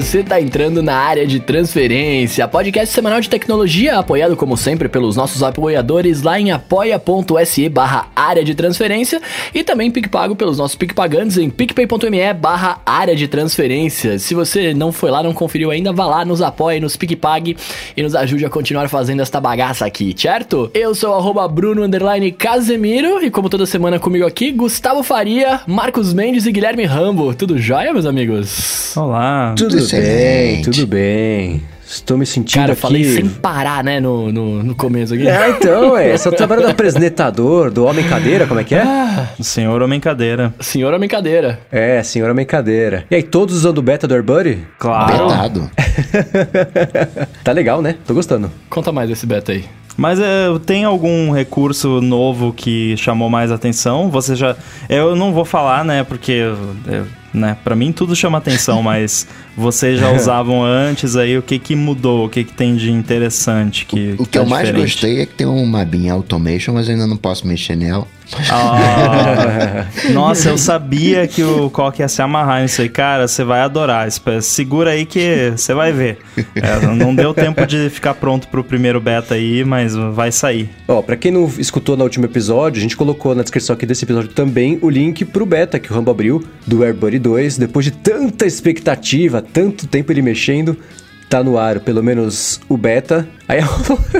você tá entrando na área de transferência, podcast semanal de tecnologia, apoiado como sempre pelos nossos apoiadores lá em apoia.se barra área de transferência e também PicPago pelos nossos PicPagantes em picpay.me barra área de transferência. Se você não foi lá, não conferiu ainda, vá lá, nos apoie, nos PicPag e nos ajude a continuar fazendo esta bagaça aqui, certo? Eu sou arroba Bruno Casemiro e como toda semana comigo aqui, Gustavo Faria, Marcos Mendes e Guilherme Rambo. Tudo jóia, meus amigos? Olá. Tudo, tudo bem, tudo bem. Estou me sentindo Cara, eu aqui... falei sem parar, né, no, no, no começo aqui. É, então, é. Esse é o trabalho do apresentador, do Homem Cadeira, como é que é? Ah, senhor Homem Cadeira. Senhor Homem Cadeira. É, Senhor Homem Cadeira. E aí, todos usando o beta do AirBuddy? Claro. Betado. tá legal, né? Tô gostando. Conta mais desse beta aí. Mas é, tem algum recurso novo que chamou mais atenção? Você já. Eu não vou falar, né? Porque. É, né? Para mim tudo chama atenção, mas vocês já usavam antes aí, o que que mudou? O que que tem de interessante que O, o que, tá eu mais diferente? gostei é que tem uma abinha automation, mas eu ainda não posso mexer nela. Ah, nossa, eu sabia que o Coque ia se amarrar nisso aí. Cara, você vai adorar. Espera- Segura aí que você vai ver. É, não deu tempo de ficar pronto pro primeiro beta aí, mas vai sair. Ó, pra quem não escutou no último episódio, a gente colocou na descrição aqui desse episódio também o link pro beta que o Rambo abriu do AirBuddy 2. Depois de tanta expectativa, tanto tempo ele mexendo, tá no ar, pelo menos o beta. Aí eu,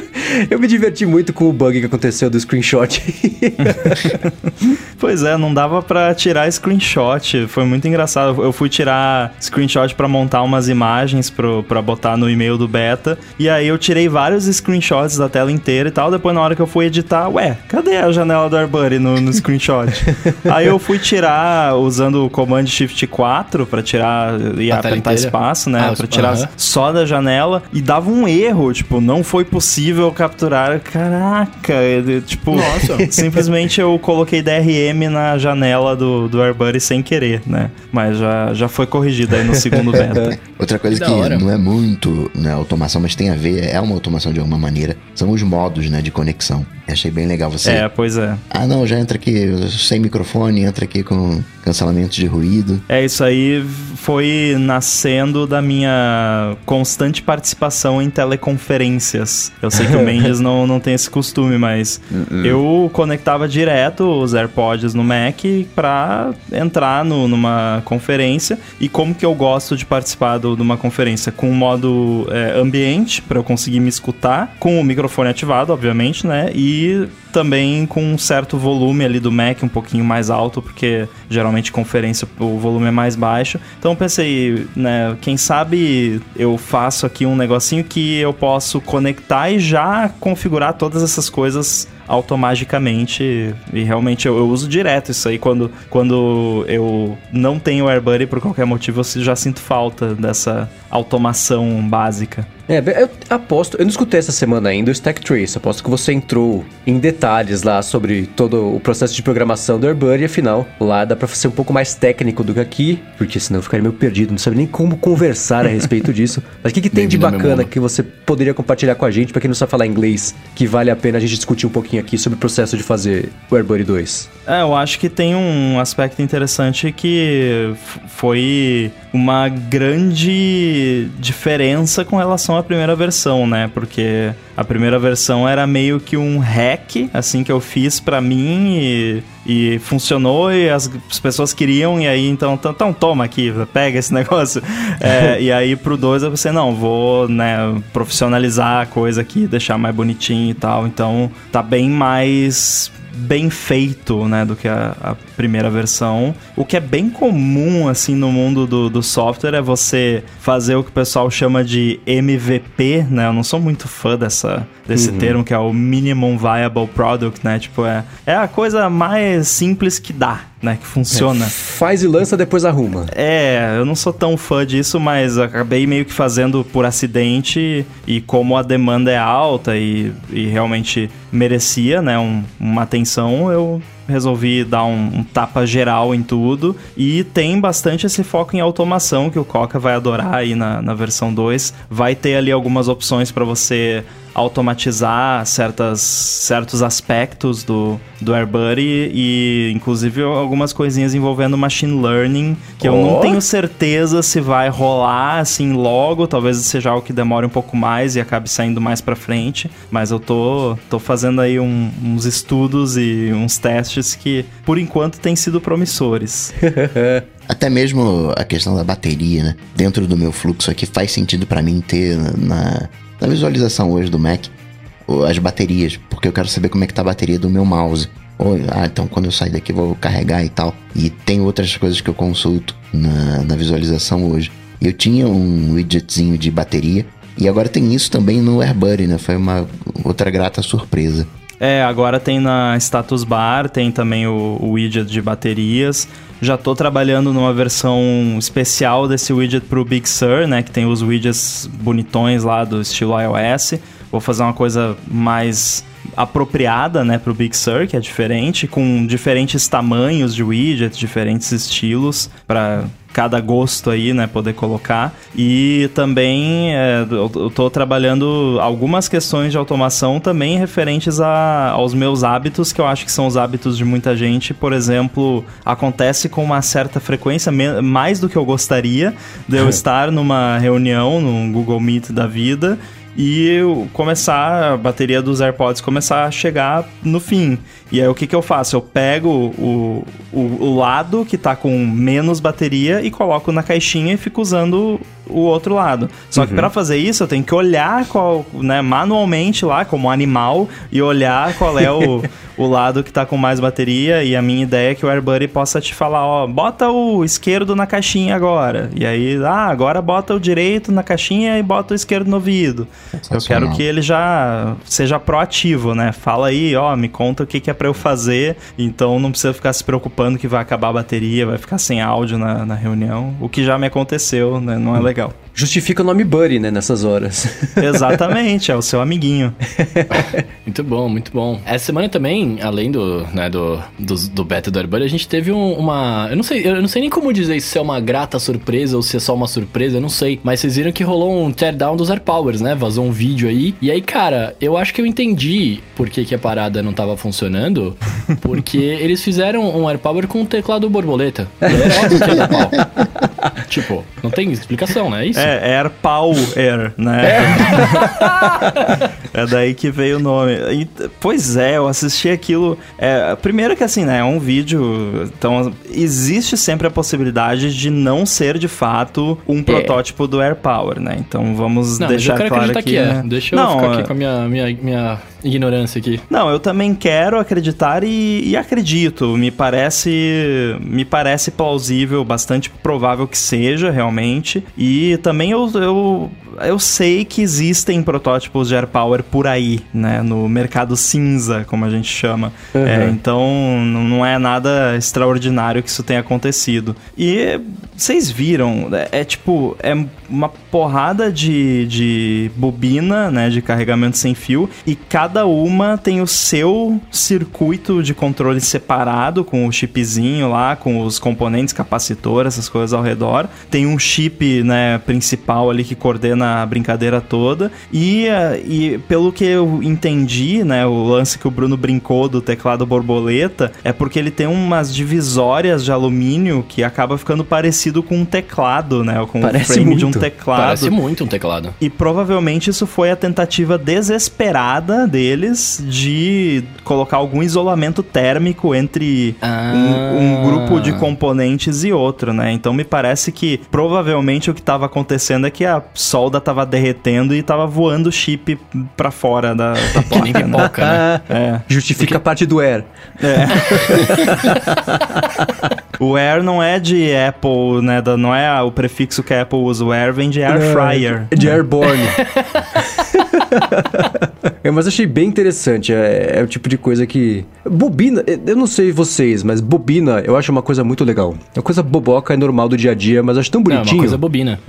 eu me diverti muito com o bug que aconteceu do screenshot. Pois é, não dava pra tirar screenshot. Foi muito engraçado. Eu fui tirar screenshot pra montar umas imagens pro, pra botar no e-mail do beta. E aí eu tirei vários screenshots da tela inteira e tal. Depois, na hora que eu fui editar, ué, cadê a janela do AirBuddy no, no screenshot? aí eu fui tirar usando o Command Shift 4 pra tirar e apertar inteira? espaço, né? Ah, pra os- tirar aham. só da janela. E dava um erro, tipo, não foi possível capturar. Caraca, tipo, Nossa. simplesmente eu coloquei DRM na janela do, do AirBuddy sem querer, né? Mas já, já foi corrigido aí no segundo beta. Outra coisa Que que, não é muito né, automação, mas tem a ver, é uma automação de alguma maneira, são os modos né, de conexão. Achei bem legal você. É, pois é. Ah, não, já entra aqui sem microfone, entra aqui com cancelamento de ruído. É, isso aí foi nascendo da minha constante participação em teleconferências. Eu sei que o Mendes não, não tem esse costume, mas eu conectava direto os AirPods no Mac pra entrar no- numa conferência. E como que eu gosto de participar do- de uma conferência? Com o modo é, ambiente, pra eu conseguir me escutar, com o microfone ativado, obviamente, né? E também com um certo volume ali do Mac, um pouquinho mais alto, porque geralmente conferência o volume é mais baixo. Então pensei, né, quem sabe eu faço aqui um negocinho que eu posso conectar e já configurar todas essas coisas automaticamente e realmente eu, eu uso direto isso aí quando, quando eu não tenho AirBuddy por qualquer motivo eu já sinto falta dessa automação básica. É, eu aposto, eu não escutei essa semana ainda o Stack Trace, aposto que você entrou em detalhes lá sobre todo o processo de programação do AirBuddy, afinal, lá dá pra ser um pouco mais técnico do que aqui, porque senão eu ficaria meio perdido, não sabe nem como conversar a respeito disso. Mas o que, que tem de bacana que você poderia compartilhar com a gente, pra quem não sabe falar inglês, que vale a pena a gente discutir um pouquinho aqui sobre o processo de fazer o AirBuddy 2? É, eu acho que tem um aspecto interessante que foi uma grande diferença com relação à primeira versão, né? Porque a primeira versão era meio que um hack, assim, que eu fiz pra mim e, e funcionou e as, as pessoas queriam e aí então, então, então toma aqui, pega esse negócio. É, e aí pro 2 eu pensei, não, vou, né, profissionalizar a coisa aqui, deixar mais bonitinho e tal. Então tá bem mais bem feito, né, do que a, a primeira versão. O que é bem comum, assim, no mundo do, do software é você fazer o que o pessoal chama de MVP, né? Eu não sou muito fã dessa, desse termo, que é o Minimum Viable Product, né? Tipo, é, é a coisa mais simples que dá, né? Que funciona. Faz e lança, depois arruma. É, eu não sou tão fã disso, mas acabei meio que fazendo por acidente e como a demanda é alta e, e realmente merecia, né, um- uma atenção, eu resolvi dar um, um, tapa geral em tudo. E tem bastante esse foco em automação que o Coca vai adorar aí na, na versão 2. Vai ter ali algumas opções para você automatizar certas, certos aspectos do, do AirBuddy e inclusive algumas coisinhas envolvendo machine learning que oh. eu não tenho certeza se vai rolar assim logo, talvez seja algo que demore um pouco mais e acabe saindo mais para frente, mas eu tô, tô fazendo aí um, uns estudos e uns testes que por enquanto têm sido promissores. Até mesmo a questão da bateria, né? Dentro do meu fluxo aqui faz sentido para mim ter na, na visualização hoje do Mac as baterias, porque eu quero saber como é que tá a bateria do meu mouse. Ou, ah, então quando eu sair daqui vou carregar e tal. E tem outras coisas que eu consulto na, na visualização hoje. Eu tinha um widgetzinho de bateria e agora tem isso também no AirBuddy, né? Foi uma outra grata surpresa. É, agora tem na status bar, tem também o, o widget de baterias. Já estou trabalhando numa versão especial desse widget para o Big Sur, né? Que tem os widgets bonitões lá do estilo iOS. Vou fazer uma coisa mais apropriada, né, para o Big Sur, que é diferente, com diferentes tamanhos de widgets, diferentes estilos para cada gosto aí, né, poder colocar. E também é, eu tô trabalhando algumas questões de automação também referentes a, aos meus hábitos, que eu acho que são os hábitos de muita gente. Por exemplo, acontece com uma certa frequência, mais do que eu gostaria, de eu estar numa reunião, num Google Meet da vida, e começar a bateria dos AirPods começar a chegar no fim. E aí o que, que eu faço? Eu pego o, o, o lado que tá com menos bateria e coloco na caixinha e fico usando o outro lado. Só uhum. que para fazer isso eu tenho que olhar qual, né, manualmente lá como animal e olhar qual é o, o lado que tá com mais bateria e a minha ideia é que o AirBuddy possa te falar, ó, bota o esquerdo na caixinha agora. E aí, ah, agora bota o direito na caixinha e bota o esquerdo no ouvido. Eu quero que ele já seja proativo, né? Fala aí, ó, me conta o que, que é para eu fazer, então não precisa ficar se preocupando que vai acabar a bateria, vai ficar sem áudio na, na reunião, o que já me aconteceu, né? Não é legal. Justifica o nome Buddy, né, nessas horas. Exatamente, é o seu amiguinho. muito bom, muito bom. Essa semana também, além do, né, do, do, do beta do AirBuddy, a gente teve um, uma... Eu não sei, eu não sei nem como dizer se é uma grata surpresa ou se é só uma surpresa, eu não sei. Mas vocês viram que rolou um teardown dos AirPowers, né? Vazou um vídeo aí. E aí, cara, eu acho que eu entendi por que, que a parada não tava funcionando. Porque eles fizeram um AirPower com um teclado borboleta. Era tipo, não tem explicação, né? É isso? É, AirPower, né? É. é daí que veio o nome. E, pois é, eu assisti aquilo. É, primeiro que assim, né? É um vídeo. Então, existe sempre a possibilidade de não ser de fato um é. protótipo do AirPower, né? Então vamos não, deixar claro aqui. Que é. Né? Deixa eu não, ficar aqui é- com a minha, minha, minha ignorância aqui. Não, eu também quero acreditar e, e, acredito. Me parece, me parece plausível, bastante provável que seja realmente. E também eu, eu, eu sei que existem protótipos de AirPower por aí, né? No mercado cinza, como a gente chama. Uhum. É, então não é nada extraordinário que isso tenha acontecido. E vocês viram, é, é tipo, é uma porrada de, de bobina, né? De carregamento sem fio. E cada uma tem o seu circuito de controle separado, com o chipzinho lá, com os componentes, capacitor, essas coisas ao redor. Tem um chip né, principal ali que coordena a brincadeira toda. E, eh, e pelo que eu entendi, né, o lance que o Bruno brincou do teclado borboleta é porque ele tem umas divisórias de alumínio que acaba ficando parecido com um teclado, né? Com Parece o frame muito. de um teclado. Parece muito um teclado. E provavelmente isso foi a tentativa desesperada dele deles de colocar algum isolamento térmico entre ah. um, um, grupo de componentes e outro, né? Então me parece que provavelmente o que estava acontecendo é que a solda estava derretendo e estava voando chip para fora da, da placa. que nem pipoca, né? É. Justifica Porque... a parte do Air. É. o Air não é de Apple, né? Não é o prefixo que a Apple usa. O Air vem de Air Fryer. É de Airborne. é, mas achei bem interessante. É, é, o tipo de coisa que. Bobina, eu não sei vocês, mas bobina eu acho uma coisa muito legal. É uma coisa boboca é normal do dia a dia, mas acho tão bonitinho. Não, é uma coisa bobina.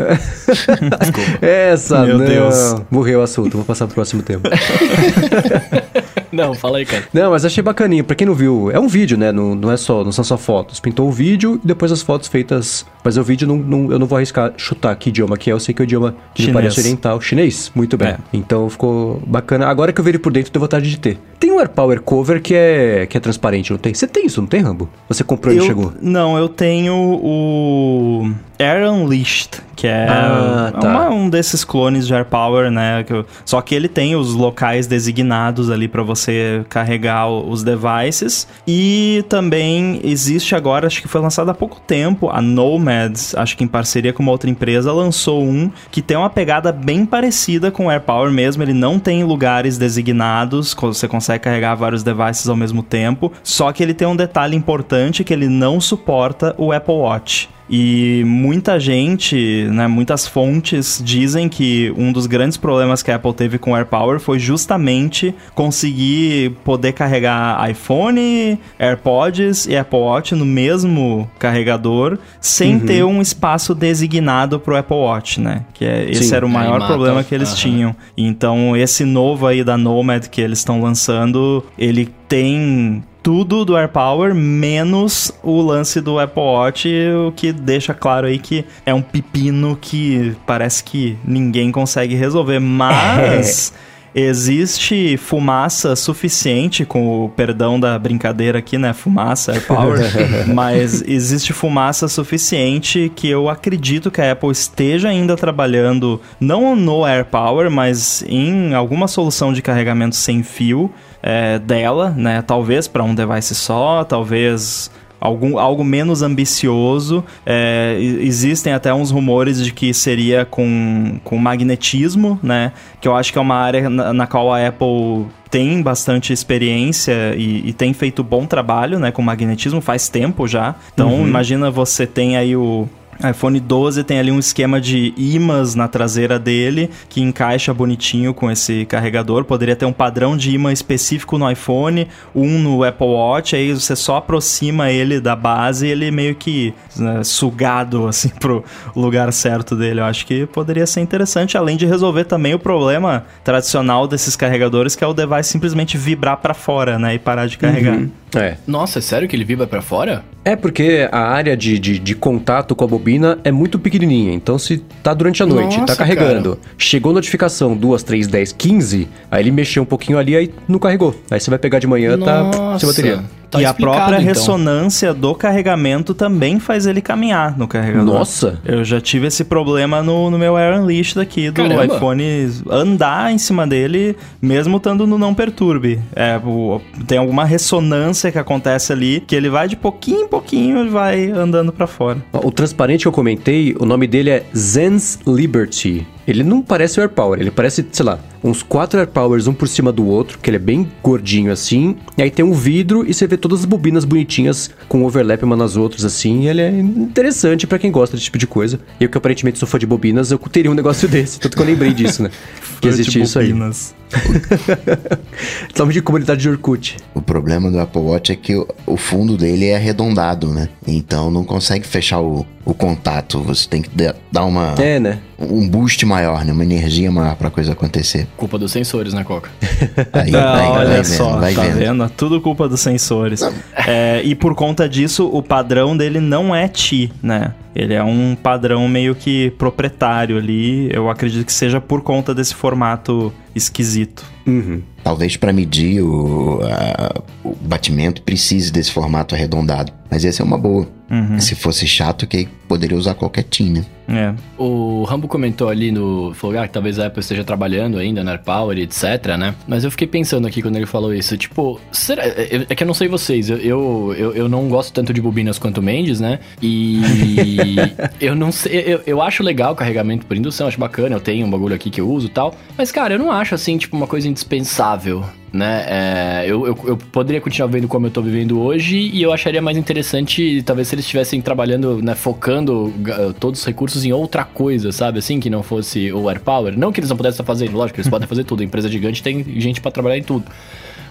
Desculpa. Essa, Meu não. Deus. Morreu o assunto, vou passar pro próximo tema. Não, fala aí, cara. Não, mas achei bacaninho. Pra quem não viu, é um vídeo, né? Não, não é só, não são só fotos. Pintou o vídeo e depois as fotos feitas. Mas o vídeo não, não- eu não vou arriscar chutar que idioma que é. Eu sei que é o idioma que me Chinês. parece oriental. Chinês? Muito bem. É. Então ficou bacana. Agora que eu vi ele por dentro, deu vontade de ter. Tem um Air Power Cover que é, que é transparente, não tem? Você tem isso, não tem, Rambo? Você comprou e Eu- chegou? Não, eu tenho o Air Unleashed, que é Ah, tá. uma- um desses clones de Air Power, né? que eu- só que ele tem os locais designados ali para você carregar os devices. E também existe agora, acho que foi lançado há pouco tempo, a Nomads, acho que em parceria com uma outra empresa, lançou um que tem uma pegada bem parecida com o Air Power mesmo. Ele não tem lugares designados, você consegue carregar vários devices ao mesmo tempo. Só que ele tem um detalhe importante que ele não suporta o Apple Watch. E muita gente, né, muitas fontes dizem que um dos grandes problemas que a Apple teve com o AirPower foi justamente conseguir poder carregar iPhone, AirPods e Apple Watch no mesmo carregador sem ter um espaço designado para o Apple Watch, né? Que é, esse Sim. era o maior mata. problema que eles Aham. tinham. Então, esse novo aí da Nomad que eles estão lançando, ele tem tudo do AirPower, menos o lance do Apple Watch, o que deixa claro aí que é um pepino que parece que ninguém consegue resolver, mas... Existe fumaça suficiente, com o perdão da brincadeira aqui, né? Fumaça, AirPower. mas existe fumaça suficiente que eu acredito que a Apple esteja ainda trabalhando, não no AirPower, mas em alguma solução de carregamento sem fio é, dela, né? Talvez para um device só, talvez algum, algo menos ambicioso. É, existem até uns rumores de que seria com, com magnetismo, né? Que eu acho que é uma área na, na qual a Apple tem bastante experiência e, e tem feito bom trabalho, né? Com magnetismo faz tempo já. Então, imagina você tem aí o iPhone 12 tem ali um esquema de imãs na traseira dele que encaixa bonitinho com esse carregador. Poderia ter um padrão de imã específico no iPhone, um no Apple Watch, aí você só aproxima ele da base e ele meio que né, sugado assim pro lugar certo dele. Eu acho que poderia ser interessante, além de resolver também o problema tradicional desses carregadores, que é o device simplesmente vibrar para fora, né, e parar de carregar. É. Nossa, é sério que ele vibra pra fora? É porque a área de, de, de contato com a bobina é muito pequenininha. Então, se tá durante a noite, Nossa, tá carregando, chegou notificação 2, 3, 10, 15, aí ele mexeu um pouquinho ali, aí não carregou. Aí você vai pegar de manhã, tá sem bateria. Tá e a própria então. ressonância do carregamento também faz ele caminhar no carregador. Nossa! Eu já tive esse problema no, no meu Air Unleashed aqui do Caramba. iPhone andar em cima dele, mesmo estando no não perturbe. É, o- tem alguma ressonância que acontece ali, que ele vai de pouquinho em pouquinho e vai andando pra fora. O transparente que eu comentei, o nome dele é Zen's Liberty. Ele não parece o AirPower, ele parece, sei lá, uns quatro AirPowers um por cima do outro, que ele é bem gordinho assim. E aí tem um vidro e você vê todas as bobinas bonitinhas com overlap uma nas outras assim. E ele é interessante pra quem gosta desse tipo de coisa. Eu que aparentemente sou fã de bobinas, eu teria um negócio desse. Tanto que eu lembrei disso, né? que existe isso aí. Bobinas. Nome de comunidade de Orkut. O problema do Apple Watch é que o, o fundo dele é arredondado, né? Então não consegue fechar o, o contato. Você tem que da- dar uma, É, né? um boost maior, né? Uma energia maior pra coisa acontecer. Culpa dos sensores, né, Coca? Aí, vai, olha vai só, vendo, vai tá vendo. vendo? Tudo culpa dos sensores. É, e por conta disso, o padrão dele não é TI, né? Ele é um padrão meio que proprietário ali. Eu acredito que seja por conta desse formato esquisito. Uhum. Talvez pra medir o, a- o batimento precise desse formato arredondado. Mas essa é uma boa. Uhum. Se fosse chato, que poderia usar qualquer TIM, né? É. O Rambo comentou ali no. Falou ah, que talvez a Apple esteja trabalhando ainda na AirPower, etc, né? Mas eu fiquei pensando aqui quando ele falou isso. Tipo, será. É é que eu não sei vocês. Eu, eu, eu, eu não gosto tanto de bobinas quanto o Mendes, né? E. eu não sei. Eu, eu acho legal o carregamento por indução, acho bacana. Eu tenho um bagulho aqui que eu uso e tal. Mas, cara, eu não acho assim, tipo, uma coisa indispensável. Né? É, eu, eu, eu poderia continuar vivendo como eu tô vivendo hoje e eu acharia mais interessante, talvez, se eles estivessem trabalhando, né, focando todos os recursos em outra coisa, sabe? Assim, que não fosse o AirPower. Não que eles não pudessem fazendo, lógico, eles podem fazer tudo. A empresa gigante tem gente pra trabalhar em tudo.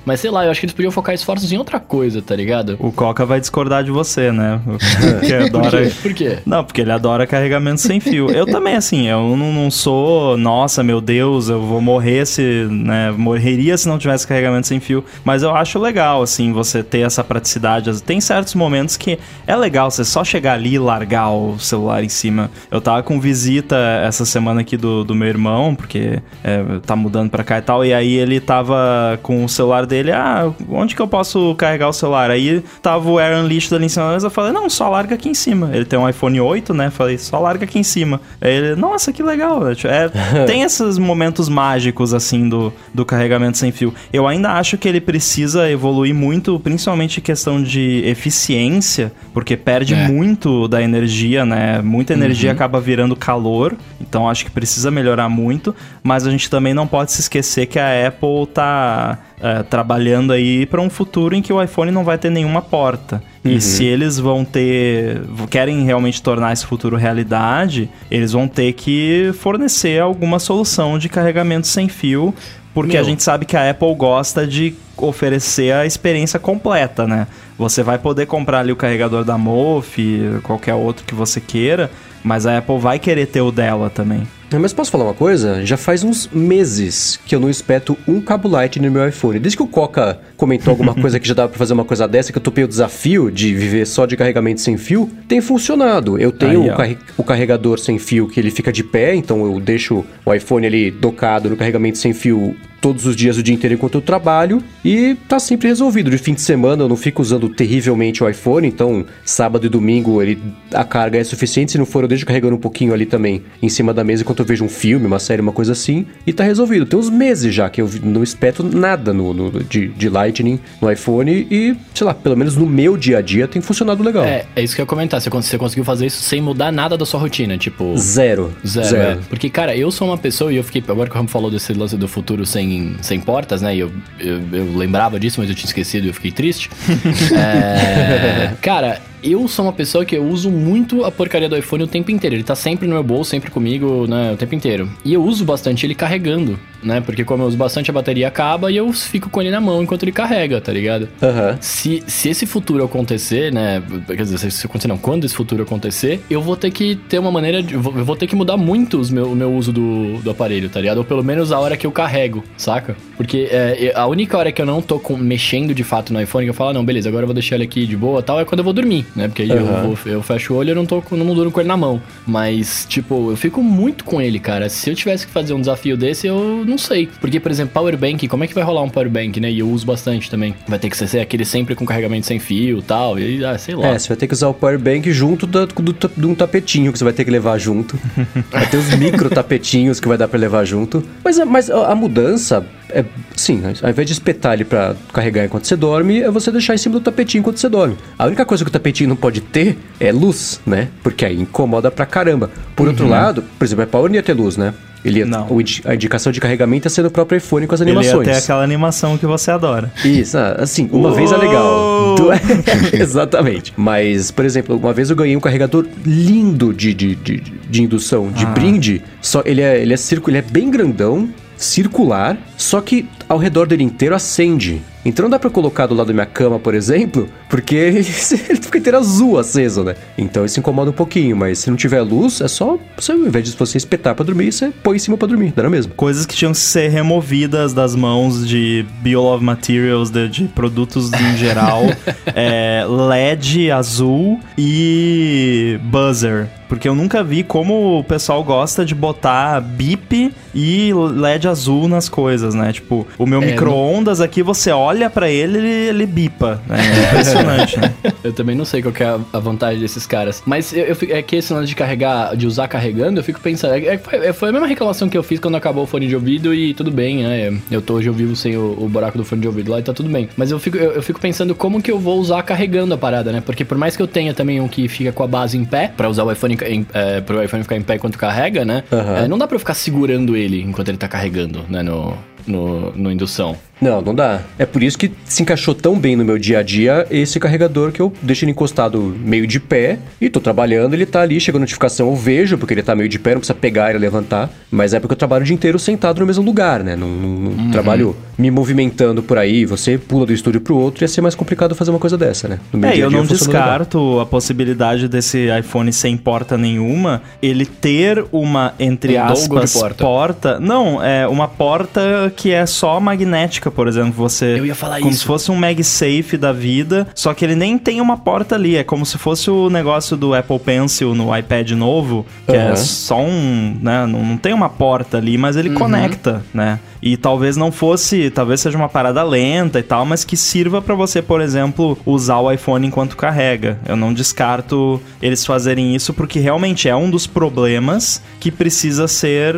Mas sei lá, eu acho que eles podiam focar esforços em outra coisa, tá ligado? O Coca vai discordar de você, né? Porque Por adora. quê? Por quê? Não, porque ele adora carregamento sem fio. Eu também, assim, eu não, não sou, nossa, meu Deus, eu vou morrer se, né, morreria se não tivesse carregamento sem fio. Mas eu acho legal, assim, você ter essa praticidade. Tem certos momentos que é legal você só chegar ali e largar o celular em cima. Eu tava com visita essa semana aqui do, do meu irmão, porque é, tá mudando pra cá e tal, e aí ele tava com o celular dele, ah, onde que eu posso carregar o celular? Aí tava o Air Unleashed ali em cima da mesa, eu falei, não, só larga aqui em cima. Ele tem um iPhone 8, né? Falei, só larga aqui em cima. Aí ele, nossa, que legal. É, tem esses momentos mágicos, assim, do, do carregamento sem fio. Eu ainda acho que ele precisa evoluir muito, principalmente em questão de eficiência, porque perde É. muito da energia, né? Muita energia acaba virando calor, então acho que precisa melhorar muito, mas a gente também não pode se esquecer que a Apple tá é, trabalhando aí para um futuro em que o iPhone não vai ter nenhuma porta. E se eles vão ter. querem realmente tornar esse futuro realidade, eles vão ter que fornecer alguma solução de carregamento sem fio. Porque Meu. a gente sabe que a Apple gosta de oferecer a experiência completa, né? Você vai poder comprar ali o carregador da Mof, qualquer outro que você queira, mas a Apple vai querer ter o dela também. Mas posso falar uma coisa? Já faz uns meses que eu não espeto um cabo Lightning no meu iPhone. Desde que o Coca comentou alguma coisa que já dava pra fazer uma coisa dessa, que eu topei o desafio de viver só de carregamento sem fio, tem funcionado. Eu tenho Aí, o, ó. carre- o carregador sem fio que ele fica de pé, então eu deixo o iPhone ali docado no carregamento sem fio todos os dias, o dia inteiro enquanto eu trabalho e tá sempre resolvido. De fim de semana eu não fico usando terrivelmente o iPhone, então sábado e domingo ele a carga é suficiente, se não for eu deixo carregando um pouquinho ali também em cima da mesa enquanto eu vejo um filme, uma série, uma coisa assim, e tá resolvido. Tem uns meses já que eu não espeto nada no, no- de, de Lightning no iPhone e, sei lá, pelo menos no meu dia a dia tem funcionado legal. É, é isso que eu ia comentar. Você, você conseguiu fazer isso sem mudar nada da sua rotina, tipo. Zero. Zero, é. Porque, cara, eu sou uma pessoa e eu fiquei. Agora que o Ramo falou desse lance do futuro sem, sem portas, né? E eu, eu, eu lembrava disso, mas eu tinha esquecido e eu fiquei triste. É, cara, eu sou uma pessoa que eu uso muito a porcaria do iPhone o tempo inteiro. Ele tá sempre no meu bolso, sempre comigo, né? O tempo inteiro. E eu uso bastante ele carregando, né? Porque como eu uso bastante, a bateria acaba e eu fico com ele na mão enquanto ele carrega, tá ligado? Aham. Se, se esse futuro acontecer, né? Quer dizer, se acontecer, não, quando esse futuro acontecer, eu vou ter que ter uma maneira de. Eu vou eu ter que mudar muito os meu, o meu uso do, do aparelho, tá ligado? Ou pelo menos a hora que eu carrego, saca? Porque é, a única hora que eu não tô com- mexendo de fato no iPhone, que eu falo, ah, não, beleza, agora eu vou deixar ele aqui de boa tal, é quando eu vou dormir, né? Porque aí eu, Aham. vou- eu fecho o olho e eu não tô com- não durmo com ele na mão. Mas, tipo, eu fico muito com ele, cara. Se eu tivesse que fazer um desafio desse, eu não sei. Porque, por exemplo, Powerbank, como é que vai rolar um Powerbank, né? E eu uso bastante também. Vai ter que ser aquele sempre com carregamento sem fio e tal. E, ah, sei lá. É, você vai ter que usar o power bank junto da, do, ta- de um tapetinho que você vai ter que levar junto. vai ter os micro tapetinhos que vai dar pra levar junto. Mas, a- mas a, a mudança é, sim, ao invés de espetar ele pra carregar enquanto você dorme, é você deixar em cima do tapetinho enquanto você dorme. A única coisa que o tapetinho não pode ter é luz, né? Porque aí incomoda pra caramba. Por outro lado, por exemplo, a Power não ia ter luz, né? Ele ia, Não. o a indicação de carregamento ia ser no próprio iPhone com as Ele animações. ia ter aquela animação que você adora. Isso, ah, assim, uma vez é legal. Uou! Du- Exatamente. Mas, por exemplo, uma vez eu ganhei um carregador lindo de, de, de, de indução, de Ah. brinde. Só ele é, ele é círculo, ele é bem grandão, circular, só que ao redor dele inteiro acende. Então não dá pra colocar do lado da minha cama, por exemplo, porque ele fica inteiro azul aceso, né? Então isso incomoda um pouquinho, mas se não tiver luz, é só, você, ao invés de você espetar pra dormir, você põe em cima pra dormir, dá na mesma. Coisas que tinham que ser removidas das mãos de Biolove Materials, de, de produtos em geral. é, LED azul e buzzer. Porque eu nunca vi como o pessoal gosta de botar bip e LED azul nas coisas, né? Tipo, o meu É, micro-ondas aqui, você olha pra ele, ele, ele bipa. né? Impressionante, né? Eu também não sei qual que é a- a vantagem desses caras. Mas eu, eu é que esse lance de carregar, de usar carregando, eu fico pensando. É, é, foi, é, foi a mesma reclamação que eu fiz quando acabou o fone de ouvido e tudo bem, né? Eu tô hoje eu vivo sem o, o buraco do fone de ouvido lá e tá tudo bem. Mas eu fico, eu, eu fico pensando como que eu vou usar carregando a parada, né? Porque por mais que eu tenha também um que fica com a base em pé, pra usar o iPhone em, é, pro iPhone ficar em pé enquanto carrega, né? Aham. É, não dá pra eu ficar segurando ele enquanto ele tá carregando, né? No, no, no indução. Não, não dá. É por isso que se encaixou tão bem no meu dia a dia esse carregador que eu deixo ele encostado meio de pé e tô trabalhando, ele tá ali, chega a notificação, eu vejo, porque ele tá meio de pé, não precisa pegar e levantar. Mas é porque eu trabalho o dia inteiro sentado no mesmo lugar, né? Não, Uhum. trabalho me movimentando por aí, você pula do estúdio pro outro, ia ser mais complicado fazer uma coisa dessa, né? No meu É, dia a eu dia não legal. descarto a possibilidade desse iPhone sem porta nenhuma, ele ter uma, entre Um aspas, porta. porta. Não, é uma porta que é só magnética, por exemplo. Você. Eu ia falar como isso. se fosse um MagSafe da vida, só que ele nem tem uma porta ali. É como se fosse o negócio do Apple Pencil no iPad novo, que é Aham. só um. Né, não, não tem uma porta ali, mas Uhum. ele conecta, né? E talvez não fosse. Talvez seja uma parada lenta e tal, mas que sirva pra você, por exemplo, usar o iPhone enquanto carrega. Eu não descarto eles fazerem isso, porque realmente é um dos problemas que precisa ser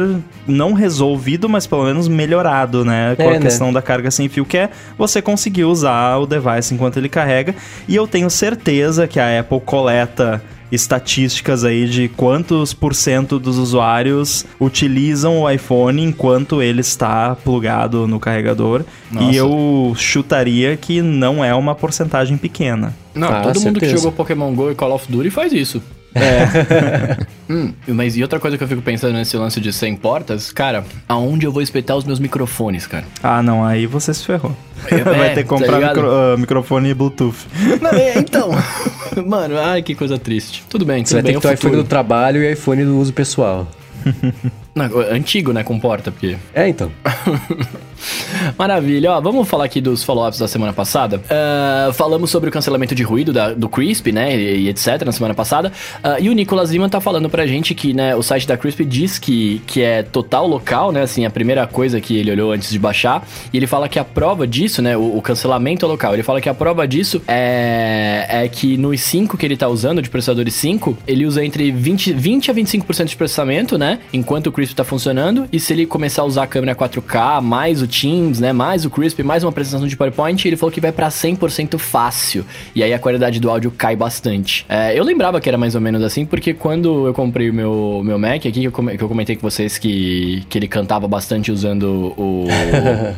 não resolvido, mas pelo menos melhorado, né? Com É, a né? questão da carga sem fio, que é você conseguir usar o device enquanto ele carrega. E eu tenho certeza que a Apple coleta estatísticas aí de quantos por cento dos usuários utilizam o iPhone enquanto ele está plugado no carregador. Nossa. E eu chutaria que não é uma porcentagem pequena. Não, Ah, todo mundo que certeza. jogou Pokémon GO e Call of Duty faz isso. Hum, mas e outra coisa que eu fico pensando nesse lance de 100 portas, cara, aonde eu vou espetar os meus microfones, cara? Ah, não, aí você se ferrou. É, Vai ter que tá comprar ligado? micro- ah, microfone Bluetooth. Não, é, então. Mano, ai, que coisa triste. Tudo bem, Você vai tudo ter bem, que é ter o iPhone do trabalho e iPhone do uso pessoal. Não, antigo, né, com porta, porque... É, então. Maravilha, ó, vamos falar aqui dos follow-ups da semana passada. Ah, falamos sobre o cancelamento de ruído da- do Crisp, né, e, e etc, na semana passada. Ah, e o Nicolas Lima tá falando pra gente que, né, o site da Crisp diz que, que é total local, né, assim, a primeira coisa que ele olhou antes de baixar. E ele fala que a prova disso, né, o, o cancelamento é local. Ele fala que a prova disso é, é que nos 5 que ele tá usando, de processadores 5, ele usa entre 20, 20 a 25% de processamento, né, enquanto o Crisp tá funcionando. E se ele começar a usar a câmera 4K, mais o Teams, né, mais o Crisp, mais uma apresentação de PowerPoint, ele falou que vai pra 100% fácil. E aí a qualidade do áudio cai bastante. É, eu lembrava que era mais ou menos assim, porque quando eu comprei o meu, meu Mac aqui, que eu, que eu comentei com vocês que, que ele cantava bastante usando o,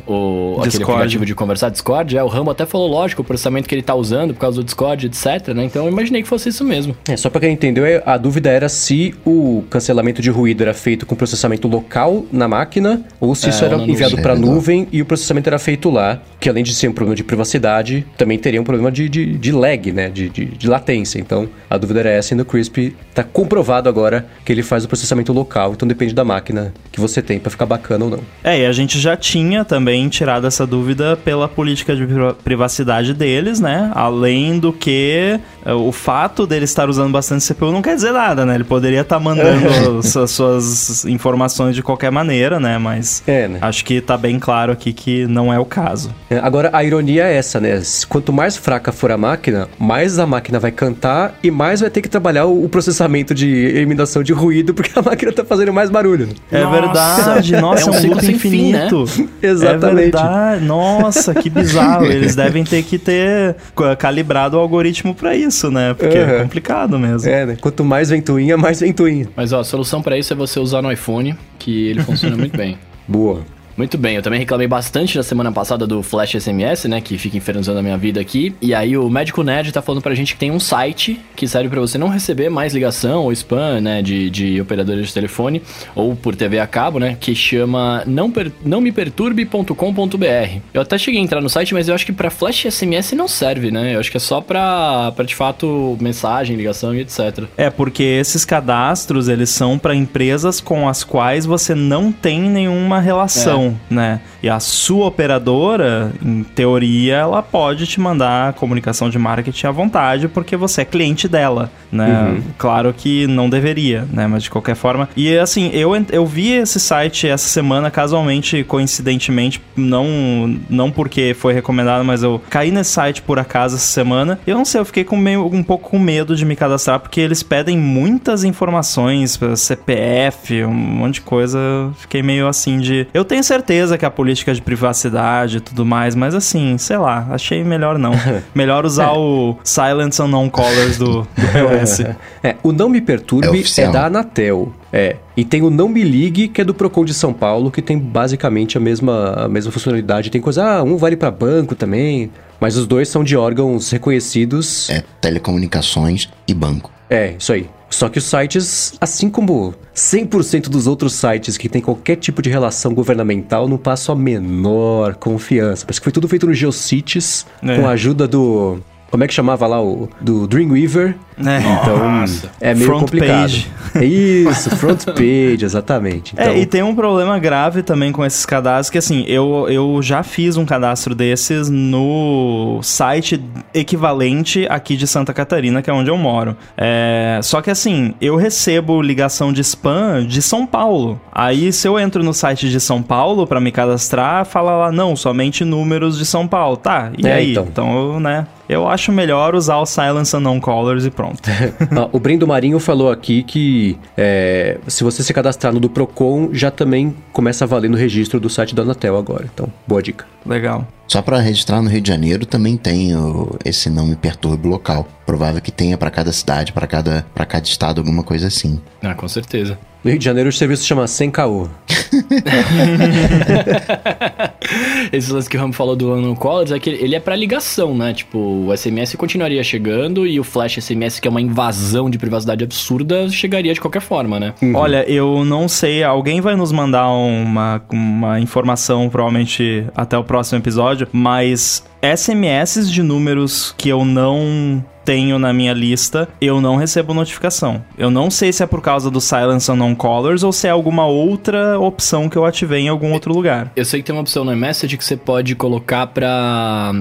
o, aquele Discord. aplicativo de conversar, Discord, é, o Rambo até falou, lógico, o processamento que ele tá usando por causa do Discord, etc, né, então eu imaginei que fosse isso mesmo. É, só pra quem entendeu, é- a dúvida era se o cancelamento de ruído era feito com processamento local na máquina ou se É, isso era ou na enviado nuvem. Nuvem e o processamento era feito lá, que além de ser um problema de privacidade, também teria um problema de, de, de lag, né, de, de, de latência. Então, a dúvida era essa e no Crisp tá comprovado agora que ele faz o processamento local, então depende da máquina que você tem pra ficar bacana ou não. É, e a gente já tinha também tirado essa dúvida pela política de pri- privacidade deles, né? Além do que o fato dele estar usando bastante CPU não quer dizer nada, né? Ele poderia estar mandando as as suas informações de qualquer maneira, né? Mas É, né? acho que tá bem claro aqui que não é o caso. É, Agora, a ironia é essa, né? Quanto mais fraca for a máquina, mais a máquina vai cantar e mais vai ter que trabalhar o o processamento de eliminação de ruído, porque a máquina tá fazendo mais barulho. né? É Nossa! verdade, nossa, É é um um, ciclo loop sem fim, né? infinito. Exatamente. É verdade, nossa, que bizarro. Eles devem ter que ter calibrado o algoritmo pra isso, né? Porque é Uhum. complicado mesmo. É, né? Quanto mais ventoinha, mais ventoinha. Mas ó, a solução pra isso é você usar no iPhone, que ele funciona muito bem. Boa. Muito bem, eu também reclamei bastante na semana passada do Flash SMS, né, que fica infernizando a minha vida aqui. E aí o Médico Nerd tá falando pra gente que tem um site que serve pra você não receber mais ligação ou spam, né, de, de operadores de telefone ou por TV a cabo, né, que chama não, per, não me perturbe.com.br. Eu até cheguei a entrar no site, mas eu acho que pra Flash SMS não serve, né? Eu acho que é só pra, pra de fato mensagem, ligação e etc. É, porque esses cadastros, eles são para empresas com as quais você não tem nenhuma relação, né? E a sua operadora, em teoria, ela pode te mandar comunicação de marketing à vontade, porque você é cliente dela, né? Claro que não deveria, né? Mas de qualquer forma. E assim, eu, eu vi esse site essa semana, casualmente, coincidentemente, não, não porque foi recomendado, mas eu caí nesse site por acaso essa semana. Eu não sei, eu fiquei com meio, um pouco com medo de me cadastrar, porque eles pedem muitas informações, CPF, um monte de coisa. Fiquei meio assim de. Eu tenho certeza que a política política de privacidade e tudo mais, mas assim, sei lá, achei melhor não. melhor usar o Silence Unknown Colors do, do iOS. É, o Não Me Perturbe É é, da Anatel. É. E tem o Não Me Ligue, que é do Procon de São Paulo, que tem basicamente a mesma, a mesma funcionalidade. Tem coisa, ah, um vale pra banco também. Mas os dois são de órgãos reconhecidos. É telecomunicações e banco. É, isso aí. Só que os sites, assim como 100% dos outros sites que tem qualquer tipo de relação governamental, não passam a menor confiança. Parece que foi tudo feito no GeoCities, É. com a ajuda do... Como é que chamava lá? o Do Dreamweaver. É. Então, é meio Front complicado. page. É Isso, front page, exatamente. Então, É, e tem um problema grave também com esses cadastros, que assim, eu, eu já fiz um cadastro desses no site equivalente aqui de Santa Catarina, que é onde eu moro. É, só que assim, eu recebo ligação de spam de São Paulo. Aí, se eu entro no site de São Paulo pra me cadastrar, fala lá, não, somente números de São Paulo. Tá, e É, aí? então. Então, eu, né, eu acho melhor usar o Silence Unknown Colors e pronto. Ah, o Brendo Marinho falou aqui que é, se você se cadastrar no do Procon, já também começa a valer no registro do site da Anatel agora. Então, boa dica. Legal. Só pra registrar no Rio de Janeiro também tem o- esse não me perturbe local. Provável que tenha pra cada cidade, pra cada para cada estado alguma coisa assim. Ah, com certeza. No Rio de Janeiro o serviço se chama Sem Caô. Esse lance que o Ram falou do Unknown Callers é que ele é pra ligação, né? Tipo, o SMS continuaria chegando e o Flash SMS, que é uma invasão de privacidade absurda, chegaria de qualquer forma, né? Olha, eu não sei, alguém vai nos mandar uma, uma informação, provavelmente até o próximo episódio, mas SMS de números que eu não tenho na minha lista, eu não recebo notificação. Eu não sei se é por causa do Silence Unknown Callers ou se é alguma outra opção que eu ativei em algum outro lugar. Eu sei que tem uma opção no iMessage que você pode colocar pra,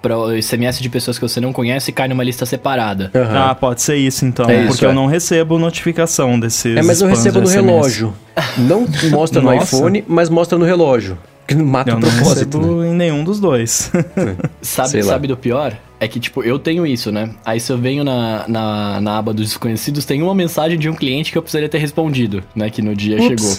pra SMS de pessoas que você não conhece e cai numa lista separada. Ah, pode ser isso então, É isso, porque é. eu não recebo notificação desses É, mas eu recebo no relógio. Não mostra no iPhone, mas mostra no relógio. Que mata Eu o não propósito. recebo né? em nenhum dos dois. Sabe, Sei lá. sabe do pior? É que, tipo, eu tenho isso, né? Aí se eu venho na, na, na aba dos desconhecidos, tem uma mensagem de um cliente que eu precisaria ter respondido, né? Que no dia Ups. chegou.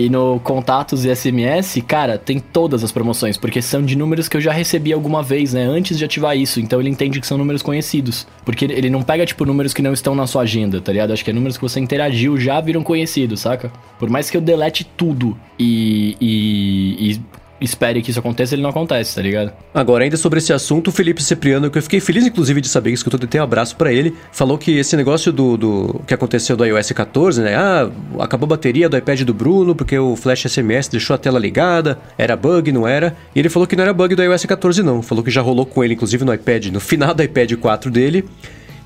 E no contatos e SMS, cara, tem todas as promoções, porque são de números que eu já recebi alguma vez, né? Antes de ativar isso. Então ele entende que são números conhecidos. Porque ele não pega, tipo, números que não estão na sua agenda, tá ligado? Acho que é números que você interagiu já viram conhecidos, saca? Por mais que eu delete tudo e, e, e espere que isso aconteça, ele não acontece, tá ligado? Agora, ainda sobre esse assunto, o Felipe Cipriano, que eu fiquei feliz, inclusive, de saber isso, que eu tô um abraço pra ele, falou que esse negócio do, do que aconteceu do iOS 14, né? Ah, acabou a bateria do iPad do Bruno, porque o Flash SMS deixou a tela ligada, era bug, não era? E ele falou que não era bug do iOS 14, não. Falou que já rolou com ele, inclusive, no iPad, no final do iPad 4 dele.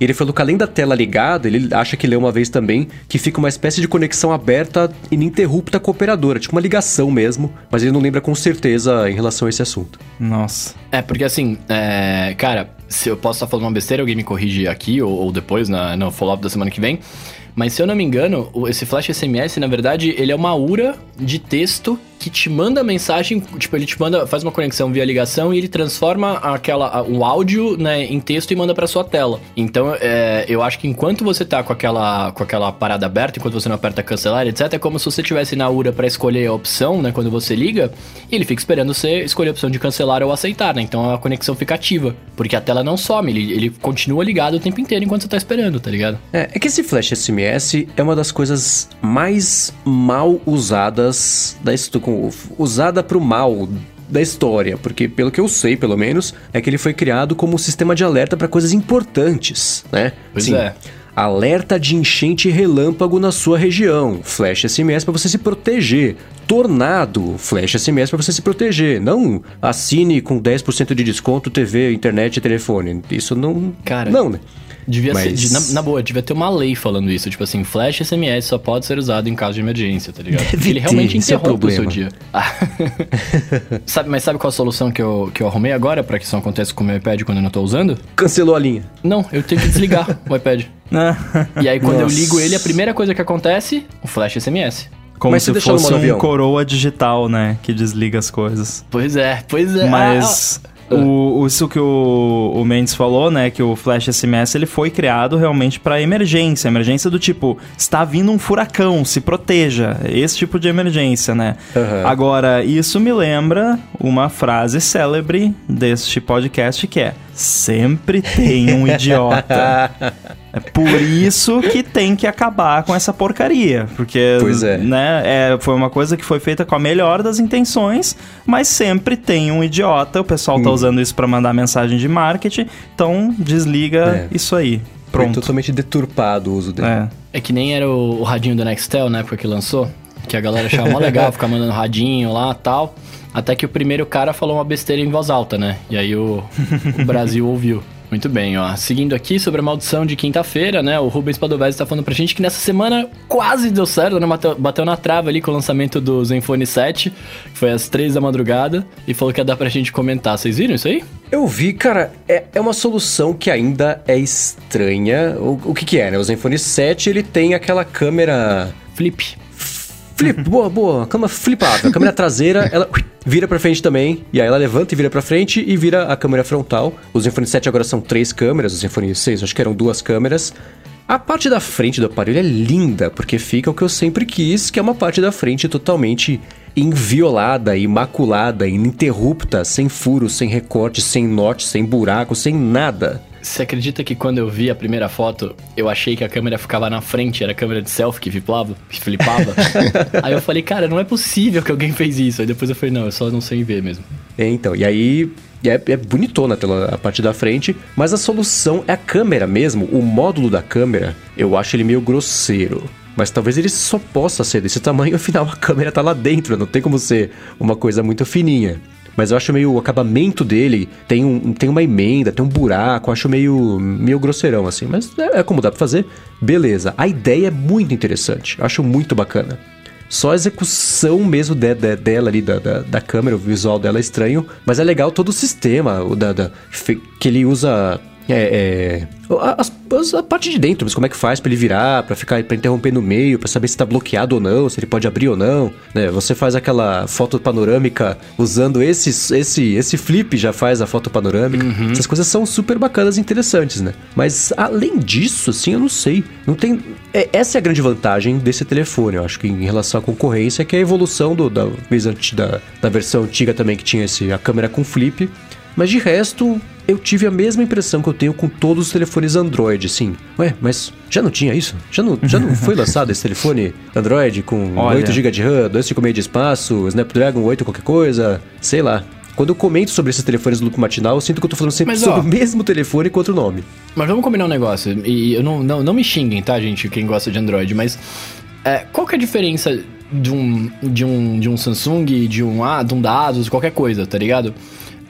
E ele falou que além da tela ligada, ele acha que leu uma vez também, que fica uma espécie de conexão aberta ininterrupta com a operadora, tipo uma ligação mesmo, mas ele não lembra com certeza em relação a esse assunto. Nossa. É, porque assim, é, cara, se eu posso estar falando uma besteira, alguém me corrige aqui ou, ou depois na, no follow-up da semana que vem. Mas se eu não me engano, esse Flash SMS, na verdade, ele é uma URA de texto que te manda mensagem, tipo, ele te manda, faz uma conexão via ligação e ele transforma aquela, o áudio, né, em texto e manda pra sua tela. Então, é, eu acho que enquanto você tá com aquela, com aquela parada aberta, enquanto você não aperta cancelar, etc, é como se você tivesse na URA pra escolher a opção, né, quando você liga, e ele fica esperando você escolher a opção de cancelar ou aceitar, né? Então a conexão fica ativa, porque a tela não some, ele, ele continua ligado o tempo inteiro enquanto você tá esperando, tá ligado? É, é que esse Flash SMS é uma das coisas mais mal usadas da histo- usada pro mal da história, porque pelo que eu sei, pelo menos, é que ele foi criado como um sistema de alerta para coisas importantes, né? Pois é. Alerta de enchente relâmpago na sua região. Flash SMS para você se proteger. Tornado. Flash SMS para você se proteger. Não assine com 10% de desconto TV, internet e telefone. Isso não. Cara, Não, né? Devia ser, Mas- de- na, na boa, devia ter uma lei falando isso, tipo assim, flash SMS só pode ser usado em caso de emergência, tá ligado? Porque ele ter, realmente esse é o interrompe o seu dia. Ah. sabe, mas sabe qual a solução que eu, que eu arrumei agora pra que isso não aconteça com o meu iPad quando eu não tô usando? Cancelou a linha. Não, eu tenho que desligar o iPad. E aí quando Nossa. eu ligo ele, a primeira coisa que acontece, o flash SMS. Como Mas se fosse um avião? coroa digital, né? Que desliga as coisas. Pois é, pois é. Mas O, isso que o, o Mendes falou, né? Que o Flash SMS ele foi criado realmente para emergência. Emergência do tipo, está vindo um furacão, se proteja. Esse tipo de emergência, né? Aham. Agora, isso me lembra uma frase célebre deste podcast que é: sempre tem um idiota. É por isso que tem que acabar com essa porcaria. Porque, Pois é. né, é, foi uma coisa que foi feita com a melhor das intenções, mas sempre tem um idiota. O pessoal Hum. tá usando isso pra mandar mensagem de marketing, então desliga É. isso aí. Foi Pronto. totalmente deturpado o uso dele. É. É que nem era o, o radinho do Nextel, na época que lançou. Que a galera achava mó legal ficar mandando radinho lá e tal. Até que o primeiro cara falou uma besteira em voz alta, né? E aí o, o Brasil ouviu. Muito bem, ó. Seguindo aqui sobre a maldição de quinta-feira, né? O Rubens Padovese tá falando pra gente que nessa semana quase deu certo, né? Bateu, bateu na trava ali com o lançamento do Zenfone 7, que foi às três da madrugada, e falou que ia dar pra gente comentar. Vocês viram isso aí? Eu vi, cara, é, é uma solução que ainda é estranha. O, o que que é, né? O Zenfone 7, ele tem aquela câmera... Flip. Flip, boa, boa. Câmera flipável. A câmera traseira, ela vira pra frente também. E aí ela levanta e vira pra frente e vira a câmera frontal. Os Zenfone 7 agora são três câmeras. O Zenfone 6 acho que eram duas câmeras. A parte da frente do aparelho é linda, porque fica o que eu sempre quis, que é uma parte da frente totalmente inviolada, imaculada, ininterrupta, sem furos, sem recorte, sem norte, sem buraco, sem nada. Você acredita que quando eu vi a primeira foto, eu achei que a câmera ficava na frente, era a câmera de selfie que flipava? Que flipava? aí eu falei, cara, não é possível que alguém fez isso. Aí depois eu falei, não, eu só não sei ver mesmo. É, então, e aí é, é bonitona pela a parte da frente, mas a solução é a câmera mesmo, o módulo da câmera, eu acho ele meio grosseiro. Mas talvez ele só possa ser desse tamanho, afinal a câmera tá lá dentro, não tem como ser uma coisa muito fininha. Mas eu acho meio o acabamento dele, tem, um, tem uma emenda, tem um buraco, acho meio, meio grosseirão assim. Mas é, é como dá pra fazer, beleza. A ideia é muito interessante, acho muito bacana. Só a execução mesmo de- de- dela ali, da, da, da câmera, o visual dela é estranho, mas é legal todo o sistema, o da, da- que ele usa. É, é, a, a parte de dentro, mas como é que faz pra ele virar, pra ficar para interromper no meio, pra saber se tá bloqueado ou não, se ele pode abrir ou não, né? Você faz aquela foto panorâmica usando esse esse esse flip já faz a foto panorâmica. Essas coisas são super bacanas e interessantes, né? Mas além disso, assim, eu não sei, não tem é, essa é a grande vantagem desse telefone, eu acho que em relação à concorrência, que é a evolução do, da, da, da versão antiga também que tinha esse, a câmera com flip. Mas de resto, eu tive a mesma impressão que eu tenho com todos os telefones Android, sim. Ué, mas já não tinha isso? Já não, já não foi lançado esse telefone Android com Olha. 8 GB de RAM, 256 de espaço, Snapdragon 8 qualquer coisa? Sei lá. Quando eu comento sobre esses telefones do loop matinal, eu sinto que eu tô falando sempre Mas, sobre ó, o mesmo telefone com outro nome. Mas vamos combinar um negócio. E eu não, não, não me xinguem, tá, gente, quem gosta de Android, mas é, qual que é a diferença de um, de um, de um Samsung, de um, ah, de um da Asus, qualquer coisa, tá ligado?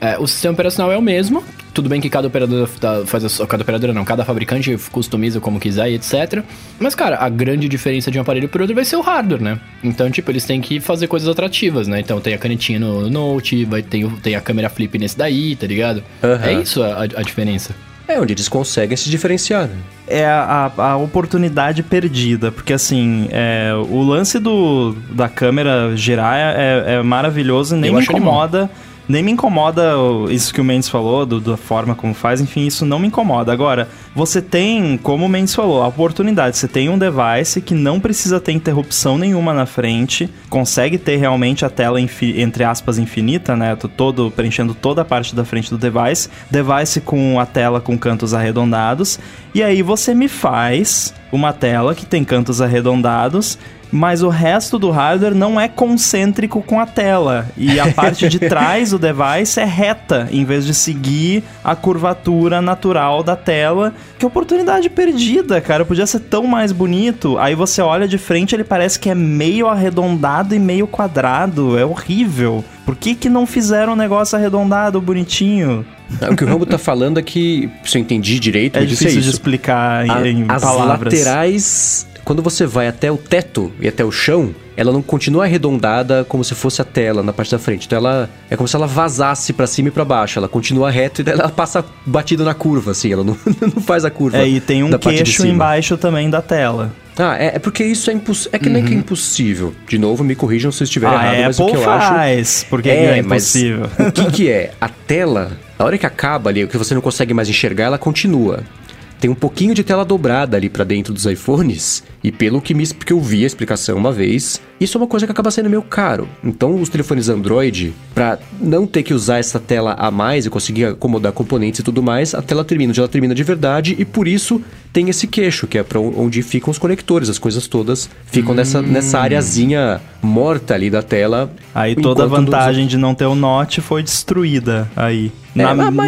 É, o sistema operacional é o mesmo. Tudo bem que cada operadora faz a sua- cada operadora não, cada fabricante customiza como quiser e etc. Mas, cara, a grande diferença de um aparelho pro outro vai ser o hardware, né? Então, tipo, eles têm que fazer coisas atrativas, né? Então tem a canetinha no, no Note, vai, tem, tem a câmera flip nesse daí, tá ligado? Aham. É isso a, a diferença. É onde eles conseguem se diferenciar, né? é a, a- a oportunidade perdida, porque assim, é, o lance do, da câmera girar é, é maravilhoso e nem Eu me acho animal. Nem me incomoda isso que o Mendes falou, do- da forma como faz, enfim, isso não me incomoda. Agora, você tem, como o Mendes falou, a oportunidade. Você tem um device que não precisa ter interrupção nenhuma na frente, consegue ter realmente a tela, entre aspas, infinita, né? Todo, preenchendo toda a parte da frente do device. Device com a tela com cantos arredondados. E aí você me faz uma tela que tem cantos arredondados mas o resto do hardware não é concêntrico com a tela. E a parte de trás do device é reta, em vez de seguir a curvatura natural da tela. Que oportunidade perdida, cara. Podia ser tão mais bonito. Aí você olha de frente, ele parece que é meio arredondado e meio quadrado. É horrível. Por que, que não fizeram um negócio arredondado, bonitinho? O que o Rambo tá falando é que, se eu entendi direito, É difícil de isso. explicar A- em, em as palavras. laterais, quando você vai até o teto e até o chão, ela não continua arredondada como se fosse a tela na parte da frente. Então ela é como se ela vazasse pra cima e pra baixo. Ela continua reta e ela passa batida na curva, assim. Ela não, não faz a curva. É, e tem um queixo embaixo também da tela. Ah, é, é porque isso é impossível. É que nem que é impossível. De novo, me corrijam se eu estiver Ah, errado, a mas o que eu acho. faz. Por que que é mas impossível? o que, que é? A tela, a hora que acaba ali, o que você não consegue mais enxergar, ela continua. Tem um pouquinho de tela dobrada ali pra dentro dos iPhones, e pelo que me porque eu vi a explicação uma vez, isso é uma coisa que acaba sendo meio caro. Então, os telefones Android, pra não ter que usar essa tela a mais e conseguir acomodar componentes e tudo mais, a tela termina onde ela termina de verdade e por isso tem esse queixo, que é pra onde ficam os conectores, as coisas todas ficam nessa, nessa areazinha morta ali da tela. Aí toda a vantagem de não ter o Note foi destruída aí. É,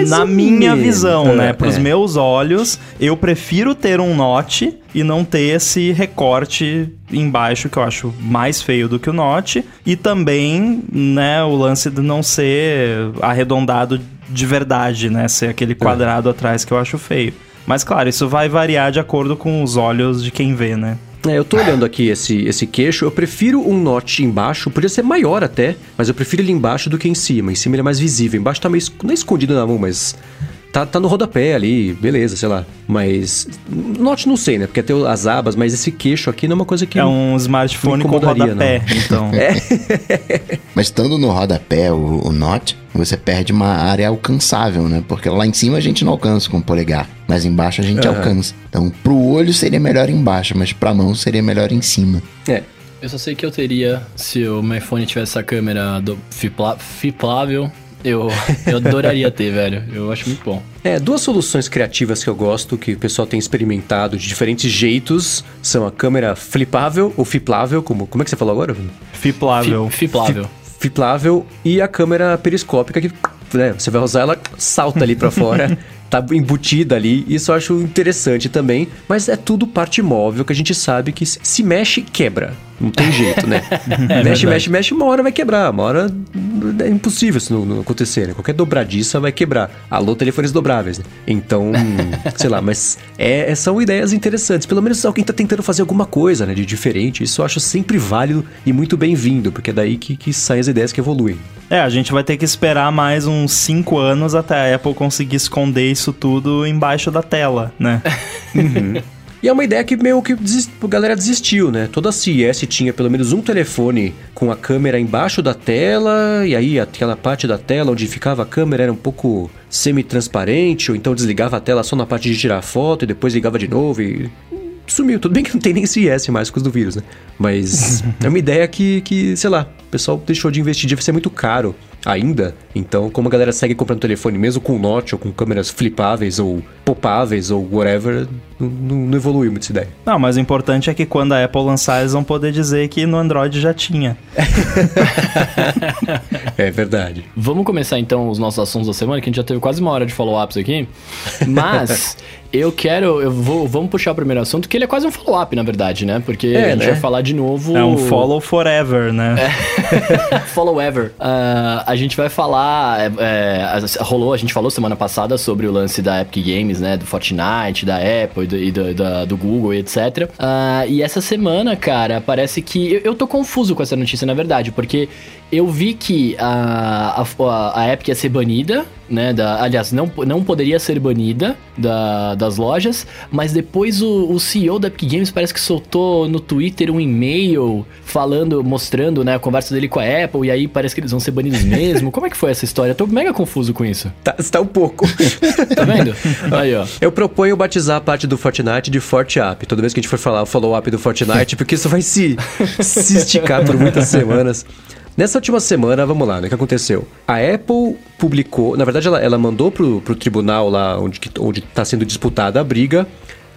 Na, minha visão, É, né? Pros é. meus olhos, eu prefiro ter um Note e não ter esse recorte embaixo que eu acho mais feio do que o Note. E também, né, o lance de não ser arredondado de verdade, né? Ser aquele quadrado atrás que eu acho feio. Mas claro, isso vai variar de acordo com os olhos de quem vê, né? É, eu tô olhando aqui esse, esse queixo, eu prefiro um notch embaixo, podia ser maior até, mas eu prefiro ele embaixo do que em cima. Em cima ele é mais visível, embaixo tá meio não é escondido na mão, mas tá, tá no rodapé ali, beleza, sei lá. Mas notch não sei, né? Porque tem as abas, mas esse queixo aqui não é uma coisa que É um smartphone com rodapé, então. Mas estando no rodapé, o, o Note, você perde uma área alcançável, né? Porque lá em cima a gente não alcança com o polegar, mas embaixo a gente Aham. alcança. Então, pro olho seria melhor embaixo, mas pra mão seria melhor em cima. É. Eu só sei que eu teria, se o meu iPhone tivesse essa câmera do fipla, fiplável, eu, eu adoraria ter, velho. Eu acho muito bom. É, duas soluções criativas que eu gosto, que o pessoal tem experimentado de diferentes jeitos, são a câmera flipável ou fiplável, como, como é que você falou agora? Fiplável. Fi- Fiplável. Fiplável e a câmera periscópica que, né, você vai usar ela, salta ali pra fora, tá embutida ali. Isso eu acho interessante também, mas é tudo parte móvel que a gente sabe que se se mexe, quebra. Não tem jeito, né? mexe, verdade. mexe, mexe, uma hora vai quebrar. Uma hora é impossível isso não, não acontecer, né? Qualquer dobradiça vai quebrar. Alô, telefones dobráveis, né? Então, sei lá, mas é, são ideias interessantes. Pelo menos alguém tá tentando fazer alguma coisa, né? De diferente. Isso eu acho sempre válido e muito bem-vindo, porque é daí que, que saem as ideias que evoluem. É, a gente vai ter que esperar mais uns 5 anos até a Apple conseguir esconder isso tudo embaixo da tela, né? E é uma ideia que meio que desis- a galera desistiu, né? Toda CES tinha pelo menos um telefone com a câmera embaixo da tela, e aí aquela parte da tela onde ficava a câmera era um pouco semi-transparente, ou então desligava a tela só na parte de tirar foto e depois ligava de novo e. Sumiu. Tudo bem que não tem nem CES mais com os do vírus, né? Mas é uma ideia que, que, sei lá, o pessoal deixou de investir, deve ser muito caro ainda. Então, como a galera segue comprando telefone mesmo com Note ou com câmeras flipáveis ou popáveis ou whatever, não, não, não evoluiu muito essa ideia. Não, mas o importante é que quando a Apple lançar, eles vão poder dizer que no Android já tinha. É verdade. Vamos começar então os nossos assuntos da semana, que a gente já teve quase uma hora de follow-ups aqui. Mas eu quero. Eu vou, vamos puxar o primeiro assunto, que ele é quase um follow-up, na verdade, né? Porque É, a gente né? vai falar de novo. É um follow forever, né? Follow ever. Ah, a gente vai falar. é, é, rolou, a gente falou semana passada sobre o lance da Epic Games, né? Do Fortnite, da Apple e do, e do, da- do Google e etc. Ah, e essa semana, cara, parece que. Eu, eu tô confuso com essa notícia, na verdade, porque eu vi que a, a, a Epic ia ser banida, né? Da, aliás, não, não poderia ser banida da, das lojas, mas depois o, o CEO da Epic Games parece que soltou no Twitter um e-mail falando, mostrando, né, a conversa dele com a Apple, e aí parece que eles vão ser banidos mesmo. Como é que foi essa história? Eu tô mega confuso com isso. Tá, está um pouco. Tá vendo? Aí, ó. Eu proponho batizar a parte do Fortnite de Forte Up. Toda vez que a gente for falar o follow-up do Fortnite, porque isso vai se, se esticar por muitas semanas. Nessa última semana, vamos lá, né? O que aconteceu? A Apple publicou, na verdade, ela, ela mandou pro, pro tribunal lá onde, onde tá sendo disputada a briga,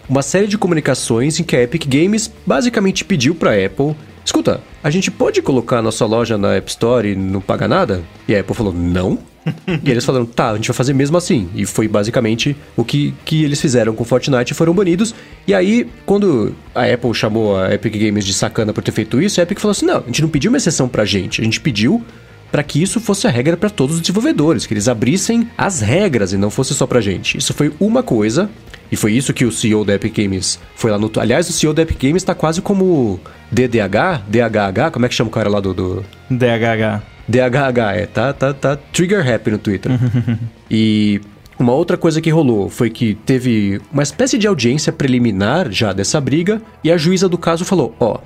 uma série de comunicações em que a Epic Games basicamente pediu pra Apple: escuta, a gente pode colocar nossa loja na App Store e não pagar nada? E a Apple falou: não. e eles falaram: tá, a gente vai fazer mesmo assim. E foi basicamente o que, que eles fizeram com Fortnite e foram banidos. E aí, quando a Apple chamou a Epic Games de sacana por ter feito isso, a Epic falou assim: não, a gente não pediu uma exceção pra gente, a gente pediu para que isso fosse a regra para todos os desenvolvedores, que eles abrissem as regras e não fosse só pra gente. Isso foi uma coisa, e foi isso que o CEO da Epic Games foi lá no. Aliás, o CEO da Epic Games tá quase como DDH, DHH, como é que chama o cara lá do. do... DHH. DHH, é, tá, tá, tá trigger happy no Twitter. e Uma outra coisa que rolou foi que teve uma espécie de audiência preliminar já dessa briga e a juíza do caso falou: ó,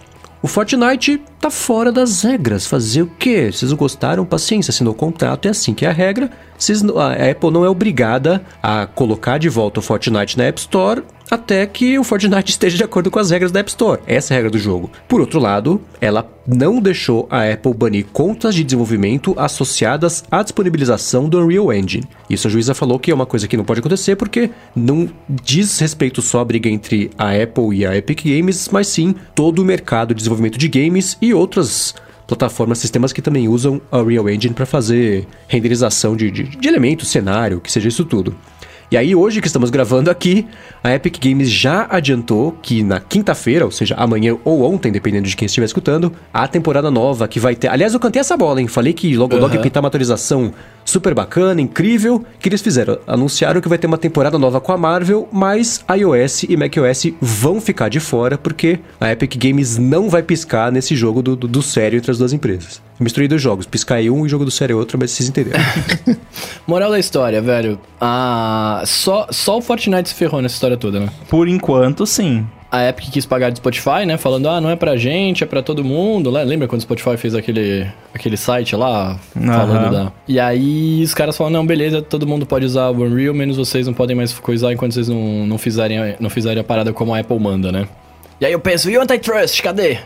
o Fortnite tá fora das regras. Fazer o quê? Vocês não gostaram? Paciência, assinou o contrato, é assim que é a regra. Vocês, a Apple não é obrigada a colocar de volta o Fortnite na App Store até que o Fortnite esteja de acordo com as regras da App Store. Essa é a regra do jogo. Por outro lado, ela não deixou a Apple banir contas de desenvolvimento associadas à disponibilização do Unreal Engine. Isso a juíza falou que é uma coisa que não pode acontecer porque não diz respeito só à briga entre a Apple e a Epic Games, mas sim todo o mercado de desenvolvimento de games e outras plataformas, sistemas que também usam a Unreal Engine para fazer renderização de, de, de elementos, cenário, que seja isso tudo. E aí, hoje que estamos gravando aqui, a Epic Games já adiantou que na quinta-feira, ou seja, amanhã ou ontem, dependendo de quem estiver escutando, a temporada nova que vai ter. Aliás, eu cantei essa bola, hein? Falei que logo logo uhum. pintar uma atualização super bacana, incrível, que eles fizeram. Anunciaram que vai ter uma temporada nova com a Marvel, mas iOS e macOS vão ficar de fora, porque a Epic Games não vai piscar nesse jogo do, do, do sério entre as duas empresas. Misturei dois jogos, piscar um e jogo do sério é outro, mas vocês entenderam. Moral da história, velho. Ah, só, só o Fortnite se ferrou nessa história toda, né? Por enquanto, sim a Epic quis pagar do Spotify, né? Falando, ah, não é pra gente, é pra todo mundo. Lembra quando o Spotify fez aquele, aquele site lá, falando da... E aí os caras falam, não, beleza, todo mundo pode usar o Unreal, menos vocês não podem mais coisar enquanto vocês não, não, fizerem, não fizerem a parada como a Apple manda, né? E aí eu penso, e o antitrust, cadê?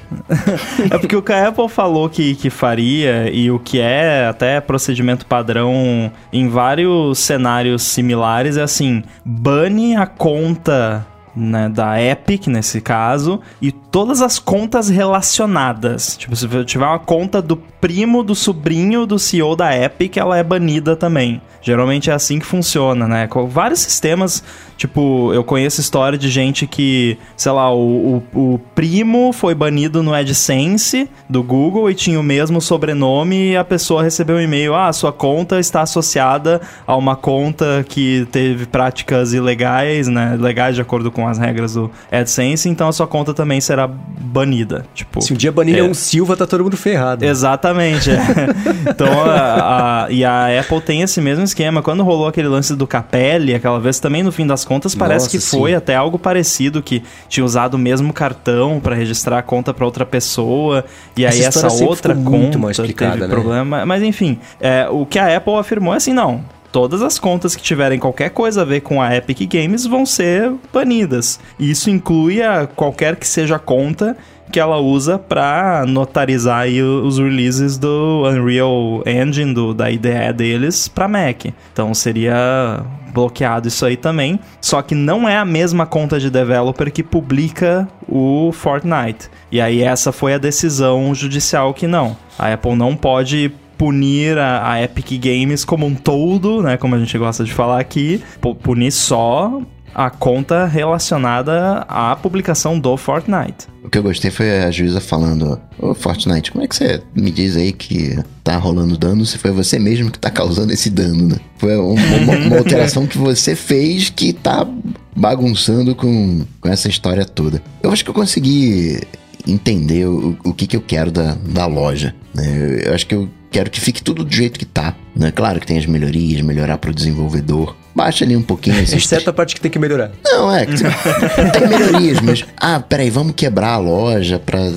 é porque o que a Apple falou que, que faria e o que é até procedimento padrão em vários cenários similares é assim, bane a conta né, da Epic, nesse caso, e todas as contas relacionadas. Tipo, se tiver uma conta do primo do sobrinho do CEO da Epic, ela é banida também. Geralmente é assim que funciona, né? Com vários sistemas, tipo, eu conheço história de gente que, sei lá, o, o, o, primo foi banido no AdSense do Google e tinha o mesmo sobrenome e a pessoa recebeu um e-mail: ah, sua conta está associada a uma conta que teve práticas ilegais, né? Legais de acordo com as regras do AdSense, então a sua conta também será banida. Tipo, Se um dia banir é um Silva, tá todo mundo ferrado. Exatamente. É. então, a, a, e a Apple tem esse mesmo esquema. Quando rolou aquele lance do Capelli, aquela vez também, no fim das contas, parece Nossa, que foi até algo parecido, que tinha usado o mesmo cartão para registrar a conta para outra pessoa, e aí essa, essa outra conta teve né? problema. Mas enfim, é, o que a Apple afirmou é assim, não, todas as contas que tiverem qualquer coisa a ver com a Epic Games vão ser banidas. E isso inclui a qualquer que seja a conta que ela usa para notarizar aí os releases do Unreal Engine, do, da IDE deles, para Mac. Então seria bloqueado isso aí também. Só que não é a mesma conta de developer que publica o Fortnite. E aí essa foi a decisão judicial que não. A Apple não pode punir a, a, Epic Games como um todo, né? Como a gente gosta de falar aqui. Punir só a conta relacionada à publicação do Fortnite. O que eu gostei foi a juíza falando: Ô Fortnite, como é que você me diz aí que tá rolando dano se foi você mesmo que tá causando esse dano, né? Foi uma, uma, alteração que você fez que tá bagunçando com, com essa história toda. Eu acho que eu consegui entender o, o que, que eu quero da, da loja. Né? Eu acho que eu quero que fique tudo do jeito que tá. Né? Claro que tem as melhorias, melhorar pro desenvolvedor. Baixa ali um pouquinho. Exceto a parte que tem que melhorar. Não, é. tem melhorias, mas. Ah, peraí, vamos quebrar a loja pra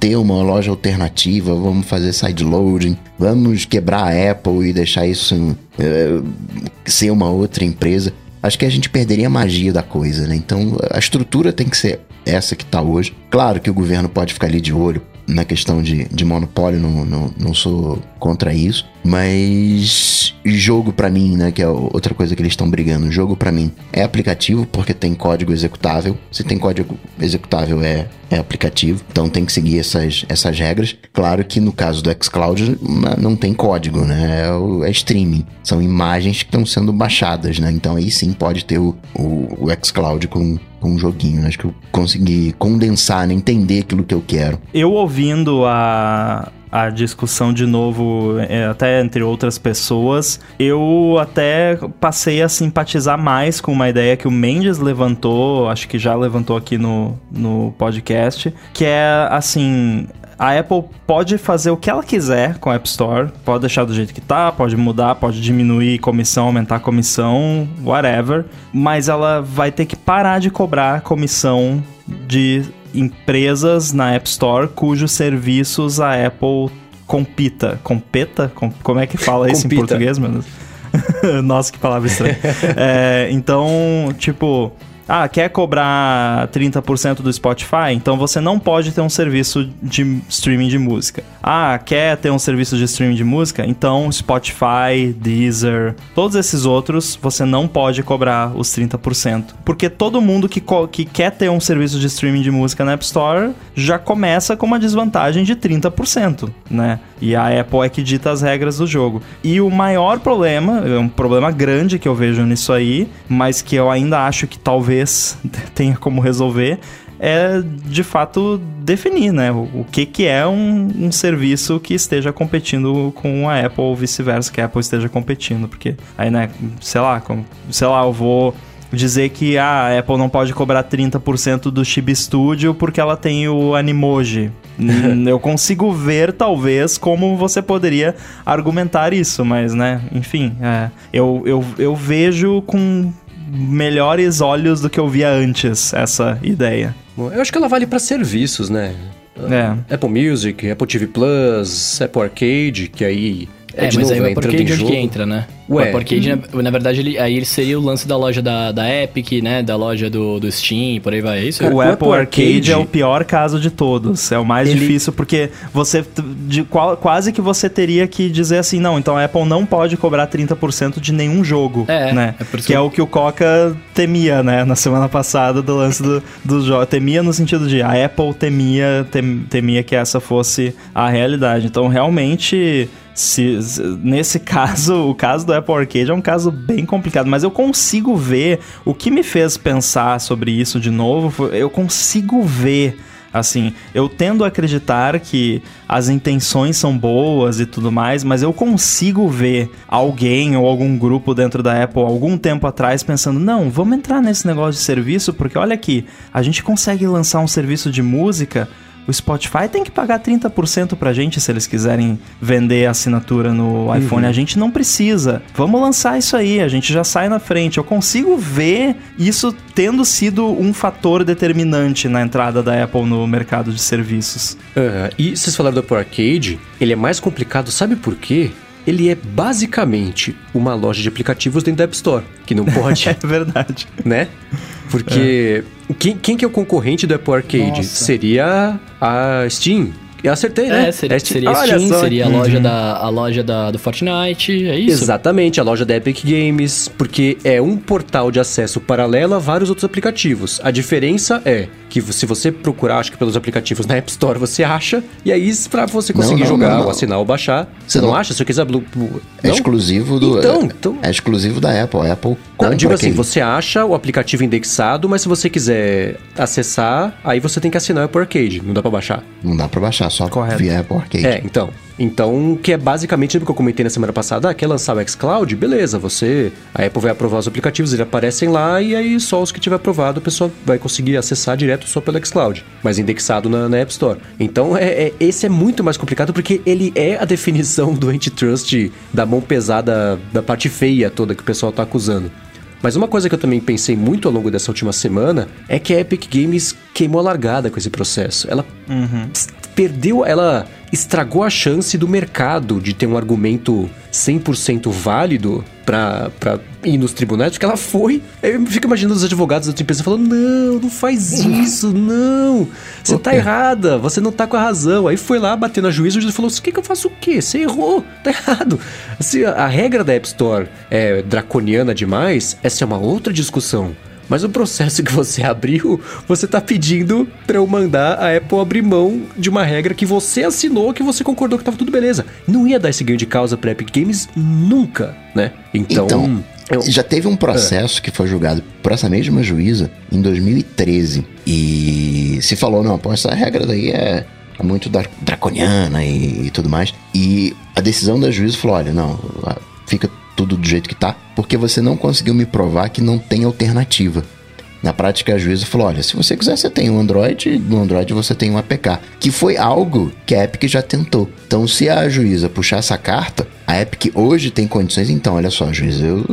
ter uma loja alternativa, vamos fazer sideloading, vamos quebrar a Apple e deixar isso uh, ser uma outra empresa. Acho que a gente perderia a magia da coisa, né? Então a estrutura tem que ser essa que tá hoje. Claro que o governo pode ficar ali de olho, na questão de, de monopólio, não, não, não sou contra isso. Mas jogo para mim, né, que é outra coisa que eles estão brigando, jogo para mim é aplicativo porque tem código executável. Se tem código executável é, é aplicativo, então tem que seguir essas, essas regras. Claro que no caso do xCloud não tem código, né, é, o, é streaming, são imagens que estão sendo baixadas, né, então aí sim pode ter o, o, o xCloud com um joguinho. Acho que eu consegui condensar, né? entender aquilo que eu quero. Eu ouvindo a, a discussão de novo, é, até entre outras pessoas, eu até passei a simpatizar mais com uma ideia que o Mendes levantou, acho que já levantou aqui no, no podcast, que é assim. A Apple pode fazer o que ela quiser com a App Store, pode deixar do jeito que tá, pode mudar, pode diminuir comissão, aumentar comissão, whatever, mas ela vai ter que parar de cobrar comissão de empresas na App Store cujos serviços a Apple compita. Competa? Com, como é que fala isso Compita. em português, meu Deus? Nossa, que palavra estranha. É, então, tipo, ah, quer cobrar 30% do Spotify? Então você não pode ter um serviço de streaming de música. Ah, quer ter um serviço de streaming de música? Então Spotify, Deezer, todos esses outros, você não pode cobrar os 30%. Porque todo mundo que, que quer ter um serviço de streaming de música na App Store já começa com uma desvantagem de 30%, né? E a Apple é que dita as regras do jogo. E o maior problema, é um problema grande que eu vejo nisso aí, mas que eu ainda acho que talvez tenha como resolver, é de fato definir, né? O, o que, que é um, um serviço que esteja competindo com a Apple ou vice-versa, que a Apple esteja competindo. Porque aí, né, sei lá, como, sei lá, eu vou dizer que ah, a Apple não pode cobrar 30% do Chibi Studio porque ela tem o Animoji. Hum, eu consigo ver, talvez, como você poderia argumentar isso, mas, né, enfim, é, eu, eu, eu vejo com melhores olhos do que eu via antes essa ideia. Eu acho que ela vale pra serviços, né? É. Apple Music, Apple TV Plus, Apple Arcade, que aí É, de mas novo, aí o é em jogo. que entra, né? Ué. o Apple Arcade, na, na verdade, ele, aí ele seria o lance da loja da, da Epic, né? Da loja do, do Steam, por aí vai. É isso? Cara, o o Apple Apple Arcade, Arcade é o pior caso de todos. É o mais Ele- difícil porque você de, qual- quase que você teria que dizer assim, não, então a Apple não pode cobrar 30% de nenhum jogo, É, né? é por isso que que- é o que o Coca temia, né, na semana passada do lance do, do jogo. Temia no sentido de a Apple temia tem- temia que essa fosse a realidade. Então, realmente se, se- nesse caso, o caso do Apple Arcade é um caso bem complicado, mas eu consigo ver o que me fez pensar sobre isso de novo, eu consigo ver assim, eu tendo a acreditar que as intenções são boas e tudo mais, mas eu consigo ver alguém ou algum grupo dentro da Apple algum tempo atrás pensando: "Não, vamos entrar nesse negócio de serviço, porque olha aqui, a gente consegue lançar um serviço de música o Spotify tem que pagar 30% pra gente se eles quiserem vender a assinatura no iPhone. A gente não precisa. Vamos lançar isso aí, a gente já sai na frente. Eu consigo ver isso tendo sido um fator determinante na entrada da Apple no mercado de serviços. Aham. E vocês falaram do Apple Arcade, ele é mais complicado, sabe por quê? Ele é basicamente uma loja de aplicativos dentro da App Store, que não pode, É verdade. né? Porque quem, quem que é o concorrente do Apple Arcade? Nossa. Seria a Steam. Eu acertei, né? É, seria, É Steam. seria Olha Steam, só. seria a loja, da, a loja da, do Fortnite, é isso? Exatamente, a loja da Epic Games, porque é um portal de acesso paralelo a vários outros aplicativos. A diferença é que se você procurar, acho que pelos aplicativos na App Store você acha, e aí pra você conseguir não, jogar não, não. ou assinar ou baixar, você Não. não acha? Se você quiser... Blue, Blue- É não? exclusivo do. Então, é, então- é exclusivo da Apple. A Apple Não, digo assim, aquele- você acha o aplicativo indexado, mas se você quiser acessar, aí você tem que assinar o Apple Arcade, não dá pra baixar. Não dá pra baixar, só Correto. via Apple Arcade. É, então. Então, que é basicamente o que eu comentei na semana passada, ah, quer lançar o xCloud? Beleza, você... A Apple vai aprovar os aplicativos, eles aparecem lá e aí só os que tiver aprovado, a pessoa vai conseguir acessar direto só pelo xCloud, mas indexado na, na App Store. Então, é, é- esse é muito mais complicado porque ele é a definição do antitrust da mão pesada, da parte feia toda que o pessoal tá acusando. Mas uma coisa que eu também pensei muito ao longo dessa última semana é que a Epic Games queimou a largada com esse processo. Ela s- perdeu, ela estragou a chance do mercado de ter um argumento 100% válido pra ir nos tribunais, porque ela foi. Eu fico imaginando os advogados da outra empresa falando: não, não faz isso, não. Você tá errada, você não tá com a razão. Aí foi lá, bateu na juíza, o juiz falou: o que, que eu faço o quê? Você errou, tá errado. Se a a regra da App Store é draconiana demais, essa é uma outra discussão. Mas o processo que você abriu, você tá pedindo pra eu mandar a Apple abrir mão de uma regra que você assinou, que você concordou que tava tudo beleza. Não ia dar esse ganho de causa pra Epic Games nunca, né? Então, Então, eu- já teve um processo que foi julgado por essa mesma juíza em 2013. E se falou, não, pô, essa regra daí é, muito da- draconiana e, e tudo mais. E a decisão da juíza falou: olha, não, fica tudo do jeito que tá, porque você não conseguiu me provar que não tem alternativa. Na prática, a juíza falou: olha, se você quiser, você tem um Android, no Android você tem um APK, que foi algo que a Epic já tentou. Então, se a juíza puxar essa carta, a Epic hoje tem condições. Então, olha só, juíza, eu,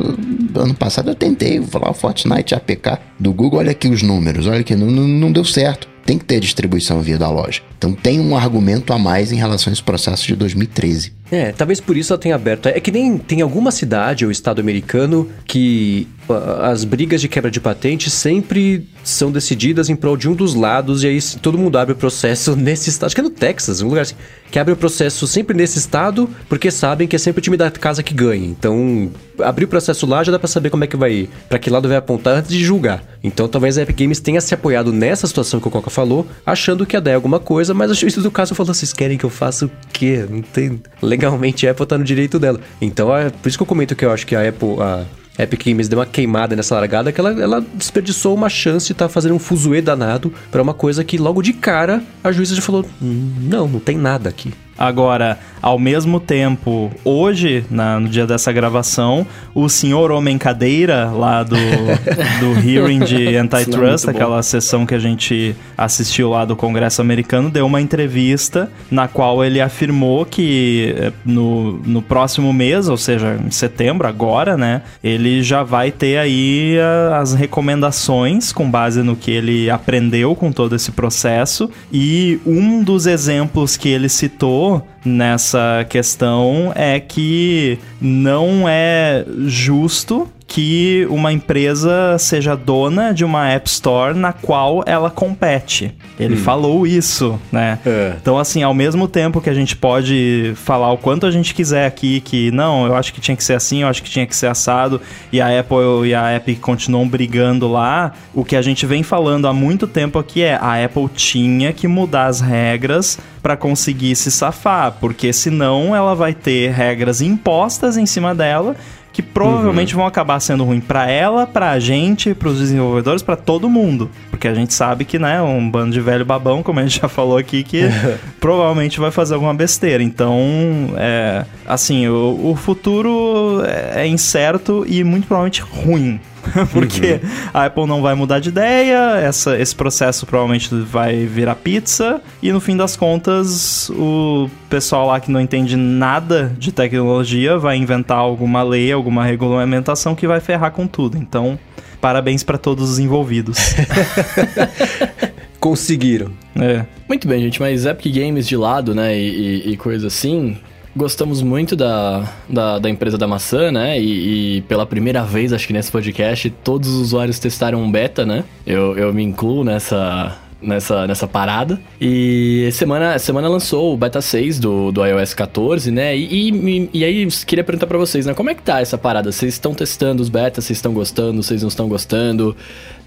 ano passado eu tentei falar Fortnite APK do Google, olha aqui os números, olha aqui, não, não, não deu certo. Tem que ter distribuição via da loja. Então, tem um argumento a mais em relação a esse processo de 2013. É, talvez por isso ela tenha aberto. É que nem tem alguma cidade ou estado americano que ah, as brigas de quebra de patente sempre são decididas em prol de um dos lados e aí todo mundo abre o processo nesse estado. Acho que é no Texas, um lugar assim, que abre o processo sempre nesse estado porque sabem que é sempre o time da casa que ganha. Então, abrir o processo lá já dá pra saber como é que vai, Pra que lado vai apontar antes de julgar. Então, talvez a Epic Games tenha se apoiado nessa situação que o Coca falou, achando que ia dar alguma coisa, mas o juiz do caso falou: vocês querem que eu faça o quê? Não tem. Legalmente Apple tá no direito dela. Então, é por isso que eu comento que eu acho que a Apple. A... Epic Games deu uma queimada nessa largada que ela, ela desperdiçou uma chance de estar fazendo um fuzuê danado pra uma coisa que logo de cara a juíza já falou: "Hum, não, não tem nada aqui. Agora, ao mesmo tempo, hoje, na- no dia dessa gravação, o senhor Homem Cadeira, lá do, do hearing de é antitrust, bom. aquela sessão que a gente assistiu lá do Congresso americano, deu uma entrevista na qual ele afirmou que eh, no, no próximo mês, ou seja, em setembro, agora, né, ele já vai ter aí a- as recomendações com base no que ele aprendeu com todo esse processo. E um dos exemplos que ele citou nessa questão é que não é justo que uma empresa seja dona de uma App Store na qual ela compete. Ele falou isso, né? É. Então, assim, ao mesmo tempo que a gente pode falar o quanto a gente quiser aqui, que não, eu acho que tinha que ser assim, eu acho que tinha que ser assado, e a Apple e a Epic continuam brigando lá, o que a gente vem falando há muito tempo aqui é a Apple tinha que mudar as regras para conseguir se safar, porque senão ela vai ter regras impostas em cima dela que provavelmente vão acabar sendo ruim pra ela, pra gente, pros desenvolvedores, pra todo mundo. Porque a gente sabe que, né, um bando de velho babão, como a gente já falou aqui, que provavelmente vai fazer alguma besteira. Então, é, assim, o, o futuro é é incerto e muito provavelmente ruim. Porque a Apple não vai mudar de ideia, essa, esse processo provavelmente vai virar pizza, e no fim das contas, o pessoal lá que não entende nada de tecnologia vai inventar alguma lei, alguma regulamentação que vai ferrar com tudo. Então, parabéns para todos os envolvidos. Conseguiram. é. Muito bem, gente, mas Epic Games de lado, né, e, e- e coisa assim, gostamos muito da, da, da empresa da maçã, né, e, e pela primeira vez, acho que nesse podcast, todos os usuários testaram um beta, né, eu, eu me incluo nessa... Nessa, nessa parada. E semana, semana lançou o beta 6 do, do iOS 14, né? E, e, e aí, queria perguntar pra vocês, né? Como é que tá essa parada? Vocês estão testando os betas? Vocês estão gostando? Vocês não estão gostando?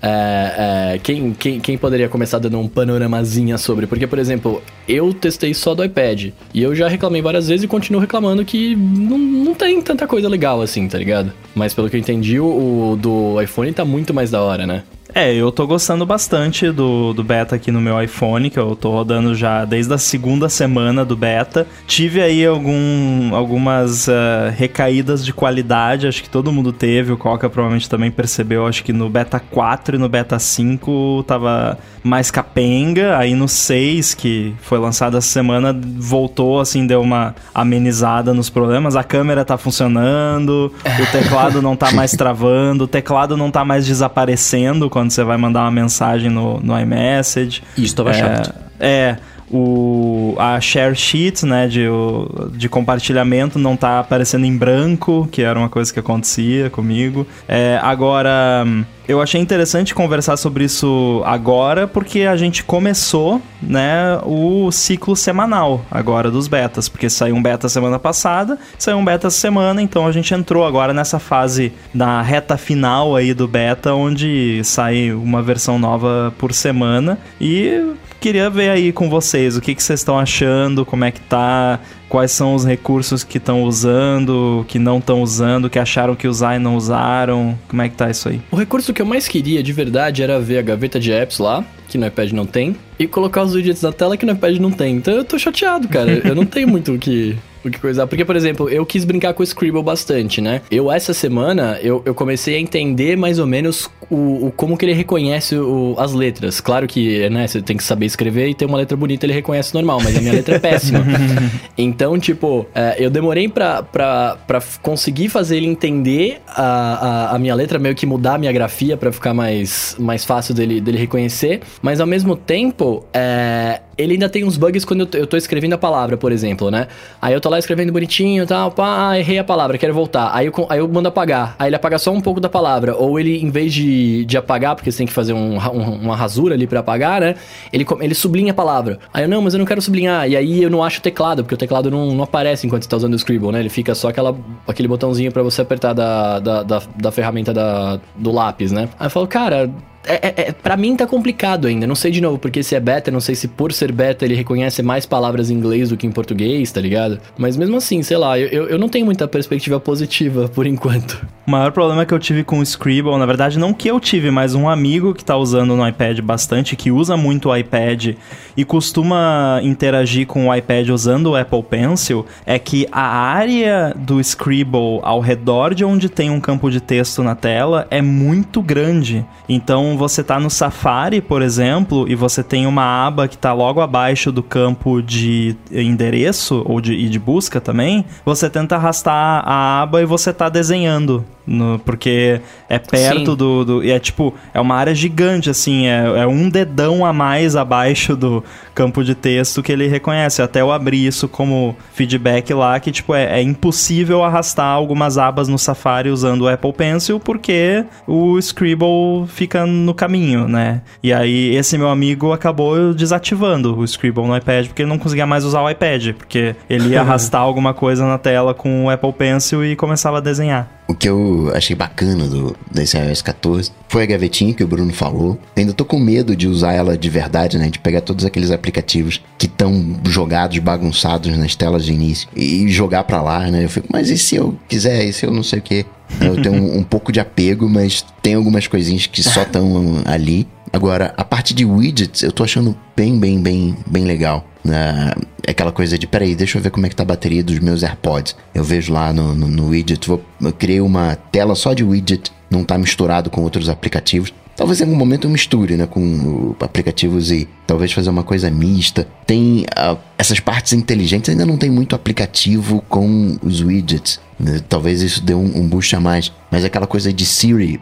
É, é, quem, quem, quem poderia começar dando um panoramazinha sobre? Porque, por exemplo, eu testei só do iPad. E eu já reclamei várias vezes e continuo reclamando que não, não tem tanta coisa legal assim, tá ligado? Mas pelo que eu entendi, o, o do iPhone tá muito mais da hora, né? É, eu tô gostando bastante do, do beta aqui no meu iPhone, que eu tô rodando já desde a segunda semana do beta. Tive aí algum, algumas ah, recaídas de qualidade, acho que todo mundo teve, o Coca provavelmente também percebeu, acho que no beta 4 e no beta 5 tava mais capenga, aí no 6, que foi lançado essa semana, voltou, assim, deu uma amenizada nos problemas, a câmera tá funcionando, o teclado não tá mais travando, o teclado não tá mais desaparecendo quando você vai mandar uma mensagem no, no iMessage. Isso tava é, chato. É, o, a share sheet, né, de, o- de compartilhamento não tá aparecendo em branco, que era uma coisa que acontecia comigo. É, agora, eu achei interessante conversar sobre isso agora, porque a gente começou, né, o ciclo semanal agora dos betas, porque saiu um beta semana passada, saiu um beta semana, então a gente entrou agora nessa fase da reta final aí do beta, onde sai uma versão nova por semana e queria ver aí com vocês o que, que vocês estão achando, como é que tá, quais são os recursos que estão usando, que não estão usando, que acharam que usar e não usaram, como é que tá isso aí? O recurso que eu mais queria de verdade era ver a gaveta de apps lá, que no iPad não tem. e colocar os widgets na tela que no iPad não tem. Então eu tô chateado, cara. eu não tenho muito o que o que coisar. Porque, por exemplo, eu quis brincar com o Scribble bastante, né? Eu, essa semana, eu, eu comecei a entender mais ou menos o, o como que ele reconhece o, as letras. Claro que, né, você tem que saber escrever e ter uma letra bonita ele reconhece normal, mas a minha letra é péssima. então, tipo, é, eu demorei pra, pra, pra conseguir fazer ele entender a, a, a minha letra, meio que mudar a minha grafia para ficar mais, mais fácil dele, dele reconhecer. Mas ao mesmo tempo, é, ele ainda tem uns bugs quando eu tô escrevendo a palavra, por exemplo, né? Aí eu tô lá escrevendo bonitinho e tal, pá, errei a palavra, quero voltar. Aí eu, aí eu mando apagar. Aí ele apaga só um pouco da palavra. Ou ele, em vez de, de apagar, porque você tem que fazer um, um, uma rasura ali para apagar, né? Ele, ele sublinha a palavra. Aí eu, não, mas eu não quero sublinhar. E aí eu não acho o teclado, porque o teclado não, não aparece enquanto você tá usando o Scribble, né? Ele fica só aquela, aquele botãozinho para você apertar da, da, da, da ferramenta da, do lápis, né? Aí eu falo, cara, é, é, é, pra mim tá complicado ainda. Não sei de novo porque se é beta, não sei se por ser beta ele reconhece mais palavras em inglês do que em português, tá ligado? Mas mesmo assim, sei lá, eu, eu não tenho muita perspectiva positiva por enquanto. O maior problema que eu tive com o Scribble, na verdade, não que eu tive, mas um amigo que tá usando no iPad bastante, que usa muito o iPad e costuma interagir com o iPad usando o Apple Pencil, é que a área do Scribble ao redor de onde tem um campo de texto na tela é muito grande. Então você tá no Safari, por exemplo, e você tem uma aba que tá logo abaixo do campo de endereço ou de, e de busca também, você tenta arrastar a aba e você tá desenhando no, porque é perto do, do, E é tipo, é uma área gigante, assim, é, é, um dedão a mais abaixo do campo de texto que ele reconhece. Até eu abri isso como feedback lá, que tipo, é, é impossível arrastar algumas abas no Safari usando o Apple Pencil, porque o Scribble fica no caminho, né? E aí esse meu amigo acabou desativando o Scribble no iPad, porque ele não conseguia mais usar o iPad, porque ele ia arrastar alguma coisa na tela com o Apple Pencil e começava a desenhar. O que eu achei bacana do, desse iOS 14 foi a gavetinha que o Bruno falou. Ainda tô com medo de usar ela de verdade, né? De pegar todos aqueles aplicativos que estão jogados, bagunçados nas telas de início e jogar para lá, né? Eu fico, mas e se eu quiser? E se eu não sei o quê? Eu tenho um, um pouco de apego, mas tem algumas coisinhas que só estão ali. Agora, a parte de widgets eu tô achando bem, bem, bem, bem legal. Uh, aquela coisa de, peraí, deixa eu ver como é que tá a bateria dos meus AirPods. Eu vejo lá no, no, no widget, vou, eu criei uma tela só de widget, não tá misturado com outros aplicativos. Talvez em algum momento eu misture, né, com aplicativos e talvez fazer uma coisa mista. Tem uh, essas partes inteligentes, ainda não tem muito aplicativo com os widgets. Né? Talvez isso dê um, um boost a mais. Mas aquela coisa de Siri,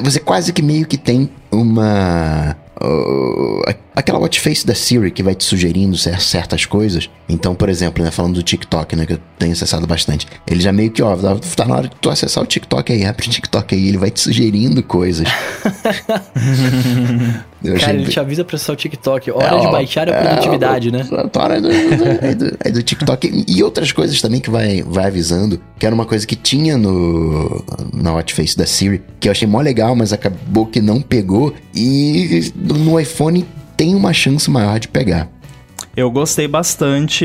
você quase que meio que tem uma Uh, aquela watch face da Siri que vai te sugerindo certas coisas. Então, por exemplo, né, falando do TikTok, né, que eu tenho acessado bastante, ele já meio que, ó, tá na hora de tu acessar o TikTok aí, abre o TikTok aí, ele vai te sugerindo coisas. Cara, ele te avisa pra acessar o TikTok. Hora é, de baixar a é, produtividade, né? Hora do, do, do, do, TikTok. E outras coisas também que vai, vai avisando. Que era uma coisa que tinha no, na Watchface da Siri, que eu achei mó legal, mas acabou que não pegou. E no iPhone tem uma chance maior de pegar. Eu gostei bastante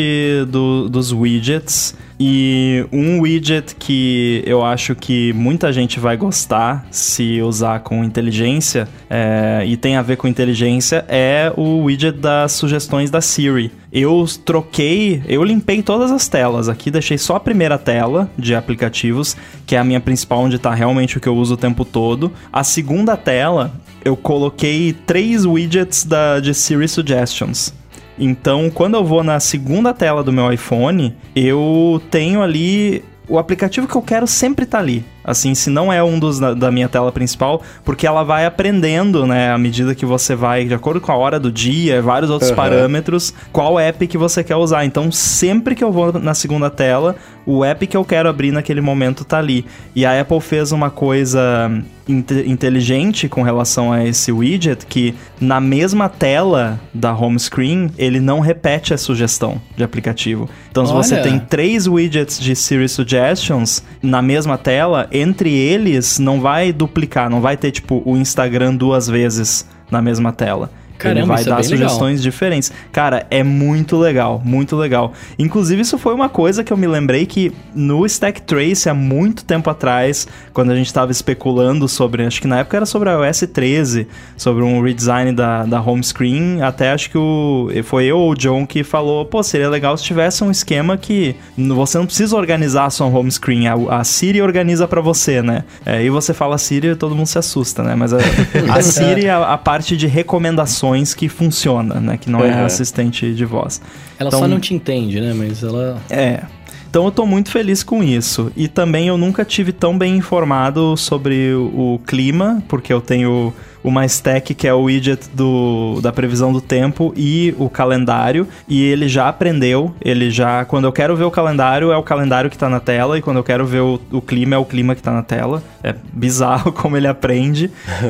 do, dos widgets. E um widget que eu acho que muita gente vai gostar se usar com inteligência é, e tem a ver com inteligência é o widget das sugestões da Siri. Eu troquei, eu limpei todas as telas aqui, deixei só a primeira tela de aplicativos, que é a minha principal, onde está realmente o que eu uso o tempo todo. A segunda tela, eu coloquei três widgets da, de Siri Suggestions. Então, quando eu vou na segunda tela do meu iPhone, eu tenho ali o aplicativo que eu quero sempre tá ali. Assim, se não é um dos da, da, minha tela principal, porque ela vai aprendendo, né, à medida que você vai, de acordo com a hora do dia, vários outros uhum. parâmetros, qual app que você quer usar. Então, sempre que eu vou na segunda tela, o app que eu quero abrir naquele momento tá ali. E a Apple fez uma coisa inteligente com relação a esse widget que na mesma tela da home screen ele não repete a sugestão de aplicativo. Então, se Olha. você tem três widgets de Siri Suggestions na mesma tela, entre eles não vai duplicar, não vai ter tipo o Instagram duas vezes na mesma tela. Caramba, ele vai isso é dar legal. sugestões diferentes. Cara, é muito legal, muito legal. Inclusive, isso foi uma coisa que eu me lembrei que no Stack Trace, há muito tempo atrás, quando a gente estava especulando sobre, acho que na época era sobre a iOS 13, sobre um redesign da, da home screen, até acho que o, foi eu ou o John que falou, pô, seria legal se tivesse um esquema que você não precisa organizar a sua home screen, a, a Siri organiza pra você, né? É, e você fala Siri e todo mundo se assusta, né? Mas a, a Siri é a, a parte de recomendações que funciona, né? Que não é Uhum. assistente de voz. Ela Então- só não te entende, né? Mas ela. É. Então eu tô muito feliz com isso. E também eu nunca tive tão bem informado sobre o, o clima, porque eu tenho uma stack que é o widget do, da previsão do tempo e o calendário. E ele já aprendeu, ele já. Quando eu quero ver o calendário, é o calendário que tá na tela, e quando eu quero ver o, o clima, é o clima que tá na tela. É bizarro como ele aprende.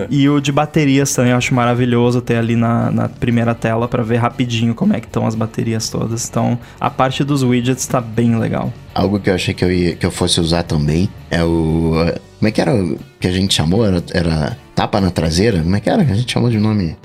e o de baterias também eu acho maravilhoso ter ali na, na primeira tela pra ver rapidinho como é que estão as baterias todas. Então a parte dos widgets tá bem legal. Algo que eu achei que eu, ia, que eu fosse usar também é o. Como é que era o que a gente chamou? Era, era tapa na traseira? Como é que era? A gente chamou de nome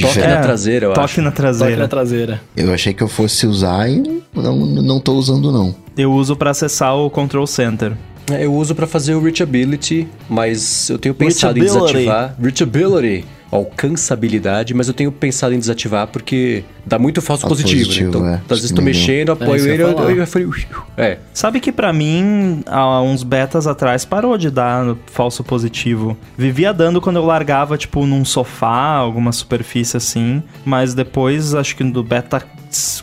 Toque na traseira, eu Toque acho. na Toque traseira. na traseira. Eu achei que eu fosse usar e não, não tô usando, não. Eu uso pra acessar o Control Center. É, Eu uso pra fazer o reachability, mas eu tenho pensado em Reachability. desativar. Reachability. Alcançabilidade, mas eu tenho pensado em desativar porque dá muito falso Falso positivo, positivo, né? Então, é. às vezes me mexendo, É, apoio eu ele, eu, eu, falei... É, Sabe que pra mim, há uns betas atrás, parou de dar falso positivo. Vivia dando quando eu largava, tipo, num sofá, alguma superfície assim, mas depois, acho que no beta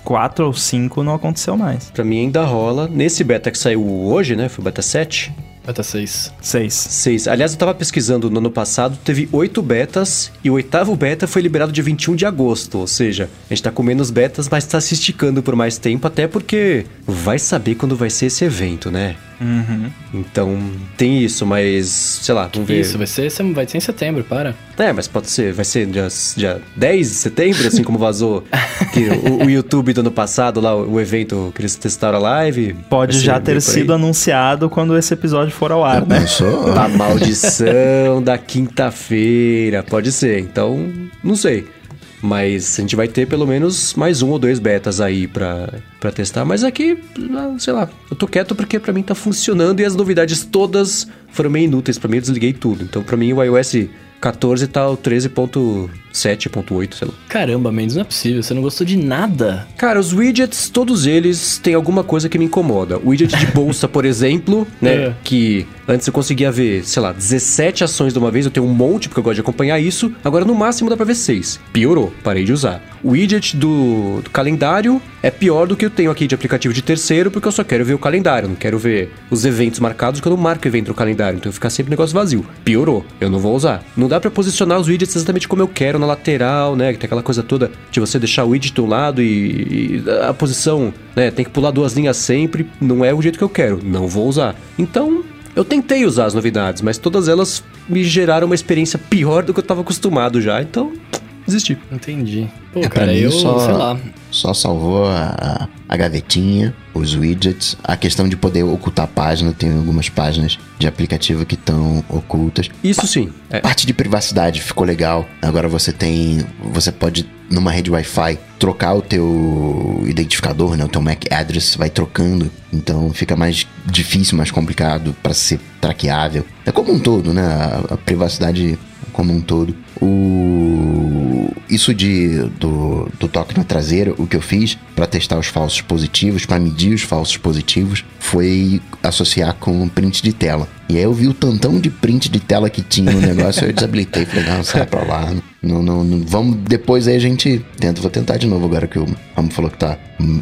4 ou 5 não aconteceu mais. pra mim ainda rola. Nesse beta que saiu hoje, né? Foi o beta 7. Beta 6. 6. Seis. Aliás, eu tava pesquisando no ano passado, teve oito betas e o oitavo beta foi liberado dia 21 de agosto. Ou seja, a gente tá com menos betas, mas tá se esticando por mais tempo, até porque vai saber quando vai ser esse evento, né? Uhum. Então, tem isso, mas sei lá, vamos ver. Isso, vai ser, vai ser em setembro, para. É, mas pode ser, vai ser dia, dia 10 de setembro, assim como vazou que o, o YouTube do ano passado, lá, o evento que eles testaram a live. Pode ser já ter sido anunciado quando esse episódio for ao ar, né? Não sou. A maldição da quinta-feira. Pode ser. Então, não sei. Mas a gente vai ter pelo menos mais um ou dois betas aí pra, pra testar. Mas aqui, ah, sei lá, eu tô quieto porque pra mim tá funcionando e as novidades todas foram meio inúteis. Pra mim eu desliguei tudo. Então pra mim o iOS 14 tá o 13.7.8, sei lá. Caramba, Mendes, não é possível. Você não gostou de nada. Cara, os widgets, todos eles têm alguma coisa que me incomoda. O widget de bolsa, por exemplo, né? É. Que antes eu conseguia ver, sei lá, 17 ações de uma vez, eu tenho um monte porque eu gosto de acompanhar isso. Agora no máximo dá pra ver 6. Piorou, parei de usar. O widget do, do calendário é pior do que eu tenho aqui de aplicativo de terceiro, porque eu só quero ver o calendário, não quero ver os eventos marcados, porque eu não marco evento no calendário, então fica sempre negócio vazio. Piorou, eu não vou usar. Não dá pra posicionar os widgets exatamente como eu quero na lateral, né? Que tem aquela coisa toda de você deixar o widget de um lado e, e a posição, né? Tem que pular duas linhas sempre, não é o jeito que eu quero, não vou usar. Então, eu tentei usar as novidades, mas todas elas me geraram uma experiência pior do que eu tava acostumado já, então desisti. Entendi. Pô, É, pra cara, mim eu, só- sei lá. Só salvou a, a gavetinha, os widgets, a questão de poder ocultar página. Tem algumas páginas de aplicativo que estão ocultas. Isso sim, é. Parte de privacidade ficou legal. Agora você tem. Você pode, numa rede Wi-Fi, trocar o teu identificador, né? O teu MAC address vai trocando. Então fica mais difícil, mais complicado para ser traqueável. É como um todo, né? A, a privacidade como um todo. O isso de do, do toque na traseira, o que eu fiz para testar os falsos positivos, para medir os falsos positivos, foi associar com print de tela. E aí eu vi o tantão de print de tela que tinha no negócio, eu desabilitei, falei, não, sai pra lá. Não, não, não, vamos, depois aí a gente tenta, vou tentar de novo agora que o Ramo falou que tá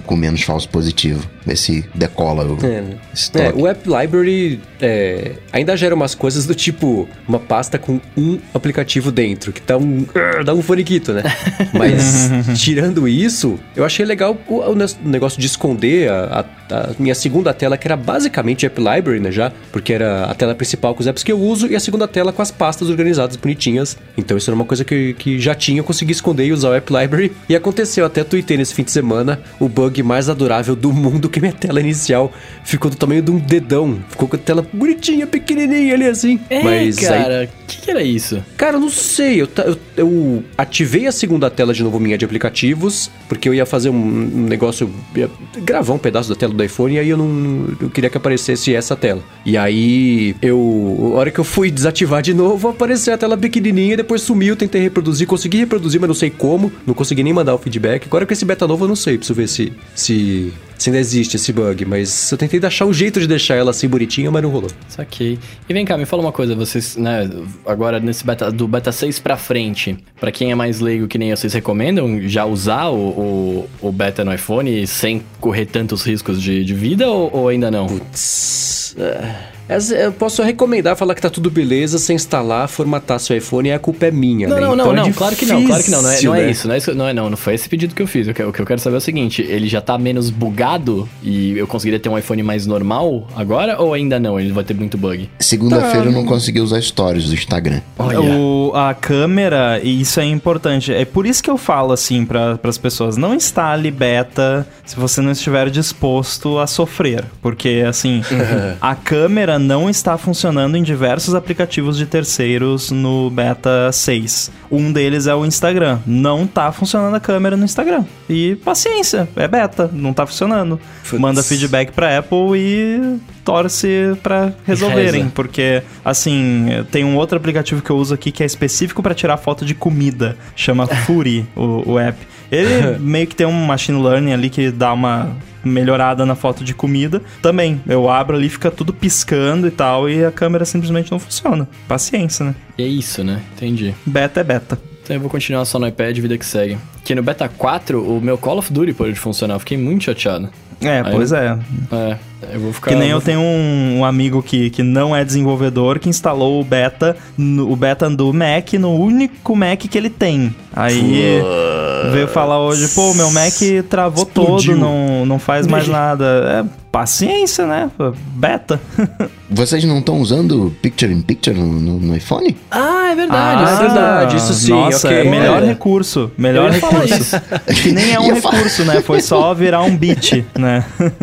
com menos falso positivo. Ver se decola o É, né? É, o App Library é, ainda gera umas coisas do tipo uma pasta com um aplicativo dentro, que dá um, dá um faniquito, né? Mas tirando isso, eu achei legal o, o ne- negócio de esconder a, a- a minha segunda tela, que era basicamente App Library, né? Já, porque era a tela principal com os apps que eu uso e a segunda tela com as pastas organizadas bonitinhas. Então isso era uma coisa que, que já tinha, eu consegui esconder e usar o App Library. E aconteceu, até tuitei nesse fim de semana, o bug mais adorável do mundo, que minha tela inicial ficou do tamanho de um dedão. Ficou com a tela bonitinha, pequenininha ali assim. É, Mas aí cara. que, que era isso? Cara, eu não sei. Eu, eu, eu ativei a segunda tela de novo minha de aplicativos, porque eu ia fazer um, um negócio, ia gravar um pedaço da tela do iPhone e aí eu não. Eu queria que aparecesse essa tela. E aí eu. A hora que eu fui desativar de novo, apareceu a tela pequenininha e depois sumiu. Tentei reproduzir, consegui reproduzir, mas não sei como. Não consegui nem mandar o feedback. Agora com esse beta novo eu não sei, preciso ver se. se se ainda existe esse bug, mas eu tentei achar um jeito de deixar ela assim bonitinha, mas não rolou. Saquei. E vem cá, me fala uma coisa, vocês, né, agora nesse beta, do beta 6 pra frente, pra quem é mais leigo que nem eu, vocês recomendam já usar o, o, o beta no iPhone sem correr tantos riscos de, de vida ou, ou ainda não? Putz, essa- eu posso recomendar, falar que tá tudo beleza, sem instalar, formatar seu iPhone e a culpa é minha, Não, né? não, não, Então é não, claro que não, claro que não, não é, difícil, não é né? isso, não é isso, não é não, não foi esse pedido que eu fiz, o que, o que eu quero saber é o seguinte, ele já tá menos bugado e eu conseguiria ter um iPhone mais normal agora ou ainda não, ele vai ter muito bug? Segunda-feira eu não consegui usar stories do Instagram. Olha, O, a câmera, e isso é importante. É por isso que eu falo assim para as pessoas: não instale beta se você não estiver disposto a sofrer. Porque, assim, a câmera não está funcionando em diversos aplicativos de terceiros no beta 6. Um deles é o Instagram. Não tá funcionando a câmera no Instagram. E paciência, é beta, não tá funcionando. Manda feedback pra Apple e torce pra resolverem. Porque, assim, tem um outro aplicativo que eu uso aqui que é específico pra tirar foto de comida. Chama Fury, o, o app. Ele meio que tem um machine learning ali que dá uma melhorada na foto de comida. Também, eu abro ali, fica tudo piscando e tal, e a câmera simplesmente não funciona. Paciência, né? é isso, né? Entendi. Beta é beta. Então eu vou continuar só no iPad, vida que segue. Que no beta 4, o meu Call of Duty parou de funcionar, eu fiquei muito chateado. É, Aí pois é. É, eu vou ficar... Que nem eu vou- tenho um, um amigo que, que não é desenvolvedor que instalou o beta, no- o beta do Mac no único Mac que ele tem. Aí veio falar hoje, pô, meu Mac travou Explodiu. todo, não, não faz mais nada. É paciência, né? Beta. Vocês não estão usando Picture in Picture no, no- no iPhone? Ah, é verdade. Ah, isso verdade, isso sim, Nossa, ok. é melhor Olha. recurso. Melhor Eu recurso. que nem é um recurso, né? Foi só virar um beat, né?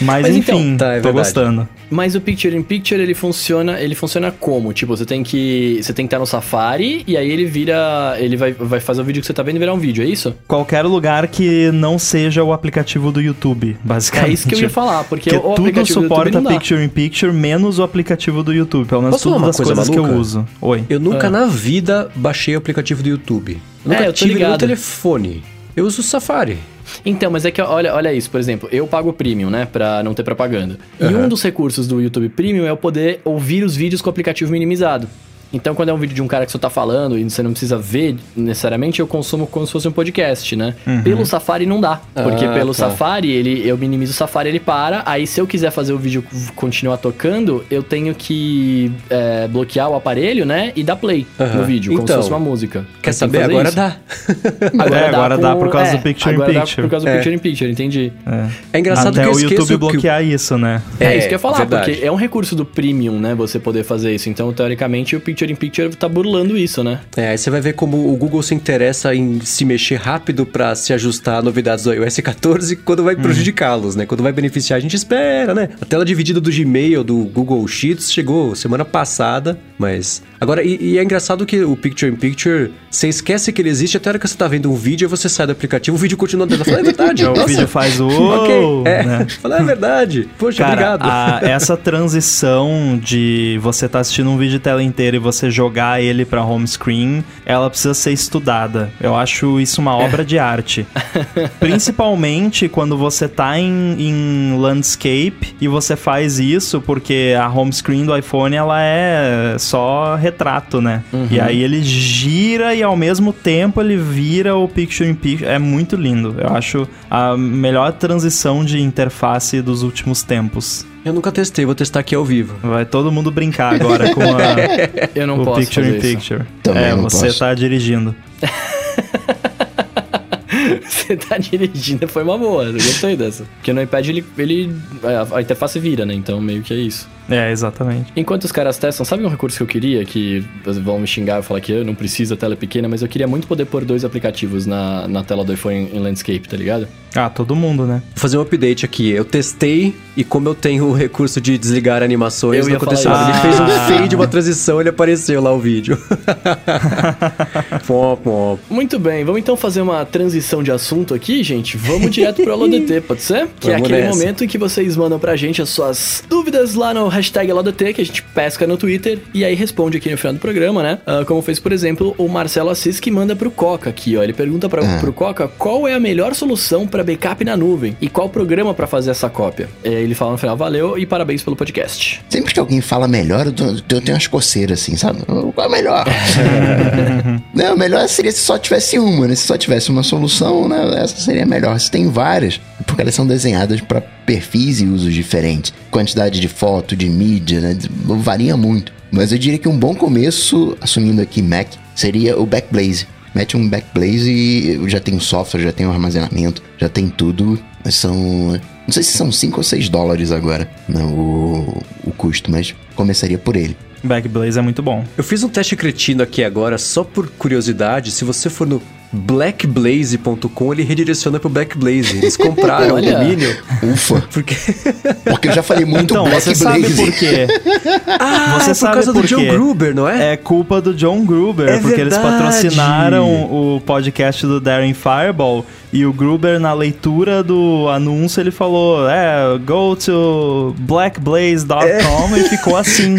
Mas, Mas então, enfim, tá, é tô verdade. gostando. Mas o Picture in Picture, ele funciona, ele funciona como? Tipo, você tem que você tem que estar no Safari e aí ele vira, ele vai, vai fazer o vídeo que você tá vendo virar um vídeo, é isso? Qualquer lugar que não seja o aplicativo do YouTube, basicamente. É isso que eu ia falar, porque Que o tudo aplicativo do suporta não dá. Picture in Picture, menos o aplicativo do YouTube. Pelo menos Posso falar tudo uma das coisa coisas que eu maluca? uso. Oi. Eu nunca Ah. na vida baixei o aplicativo do YouTube. Eu nunca É, eu tive no telefone. Eu uso o Safari. Então, mas é que olha, olha isso, por exemplo, eu pago o Premium, né, Pra não ter propaganda. E Aham. um dos recursos do YouTube Premium é eu poder ouvir os vídeos com o aplicativo minimizado. Então, quando é um vídeo de um cara que só tá falando e você não precisa ver necessariamente, eu consumo como se fosse um podcast, né? Pelo Safari não dá. Porque Ah, pelo tá. Safari, ele, eu minimizo o Safari, ele para. Aí, se eu quiser fazer o vídeo continuar tocando, eu tenho que é, bloquear o aparelho, né? E dar play Aham. no vídeo, como se Então, fosse uma música. Quer saber? que fazer Agora isso. dá. É, agora dá por causa do Picture in agora dá Picture. por causa do É. Picture in Picture, entendi. É. É engraçado Até que eu o esqueço YouTube que bloquear isso, né? É, É, isso que eu ia falar, verdade. porque é um recurso do Premium, né? Você poder fazer isso. Então, teoricamente, o Picture in Picture tá burlando isso, né? É, aí você vai ver como o Google se interessa em se mexer rápido pra se ajustar a novidades do iOS 14 quando vai prejudicá-los, né? Quando vai beneficiar, a gente espera, né? A tela dividida do Gmail, do Google Sheets, chegou semana passada, mas... Agora, e, e é engraçado que o Picture in Picture, você esquece que ele existe até a hora que você tá vendo um vídeo, você sai do aplicativo, o vídeo continua dentro. Fala, é verdade. o nossa. vídeo faz o. Ok, é. né? Fala, é verdade. Poxa, Cara, obrigado. a- essa transição de você tá assistindo um vídeo de tela inteira e você jogar ele pra home screen, ela precisa ser estudada. Eu acho isso uma obra de arte. Principalmente quando você tá em, em landscape e você faz isso porque a home screen do iPhone ela é só retrato, né? E aí ele gira e ao mesmo tempo ele vira o picture in picture. É muito lindo. Eu acho a melhor transição de interface dos últimos tempos. Eu nunca testei, vou testar aqui ao vivo. Vai todo mundo brincar agora com a, Eu não o posso picture in picture. Também é, não você posso. tá dirigindo. Você tá dirigindo, foi uma boa. Eu gostei dessa. Porque no iPad ele. ele a, a interface vira, né? Então meio que é isso. É, exatamente. Enquanto os caras testam, sabe um recurso que eu queria? Que vão me xingar e falar que eu não preciso a tela é pequena, mas eu queria muito poder pôr dois aplicativos na, na tela do iPhone em landscape, tá ligado? Ah, todo mundo, né? Vou fazer um update aqui. Eu testei e como eu tenho o recurso de desligar animações, Eu não ia aconteceu falar nada. Ele fez um Ah. fade, uma transição, ele apareceu lá o vídeo. pom, pom. Muito bem, vamos então fazer uma transição de assunto aqui, gente. Vamos direto pro AloDT, pode ser? Que é aquele nessa. momento em que vocês mandam pra gente as suas dúvidas lá no hashtag AloDT, que a gente pesca no Twitter e aí responde aqui no final do programa, né? Ah, como fez, por exemplo, o Marcelo Assis, que manda pro Coca aqui, ó. Ele pergunta pra, Ah. pro Coca qual é a melhor solução pra backup na nuvem e qual programa pra fazer essa cópia. E aí ele fala no final, valeu e parabéns pelo podcast. Sempre que alguém fala melhor, eu tenho umas coceiras assim, sabe? Qual é melhor? não, melhor seria se só tivesse uma, né? Se só tivesse uma solução, né? Essa seria melhor. Se tem várias, porque elas são desenhadas para perfis e usos diferentes. Quantidade de foto, de mídia, né? Varia muito. Mas eu diria que um bom começo, assumindo aqui Mac, seria o Backblaze. Mete um Backblaze e já tem o software, já tem o armazenamento, já tem tudo. São. Não sei se são 5 ou 6 dólares agora né, o, o custo, mas começaria por ele. Backblaze é muito bom. Eu fiz um teste cretino aqui agora, só por curiosidade. Se você for no blackblaze.com, ele redireciona pro Backblaze. Eles compraram o domínio. Ufa, Porque. porque eu já falei muito Então, você sabe Blackblaze. por quê? Ah, Você é por sabe causa por do John? Gruber, não é? É culpa do John Gruber, É porque eles verdade. patrocinaram o podcast do Darren Fireball e o Gruber, na leitura do anúncio, ele falou: É, go to blackblaze.com e ficou assim.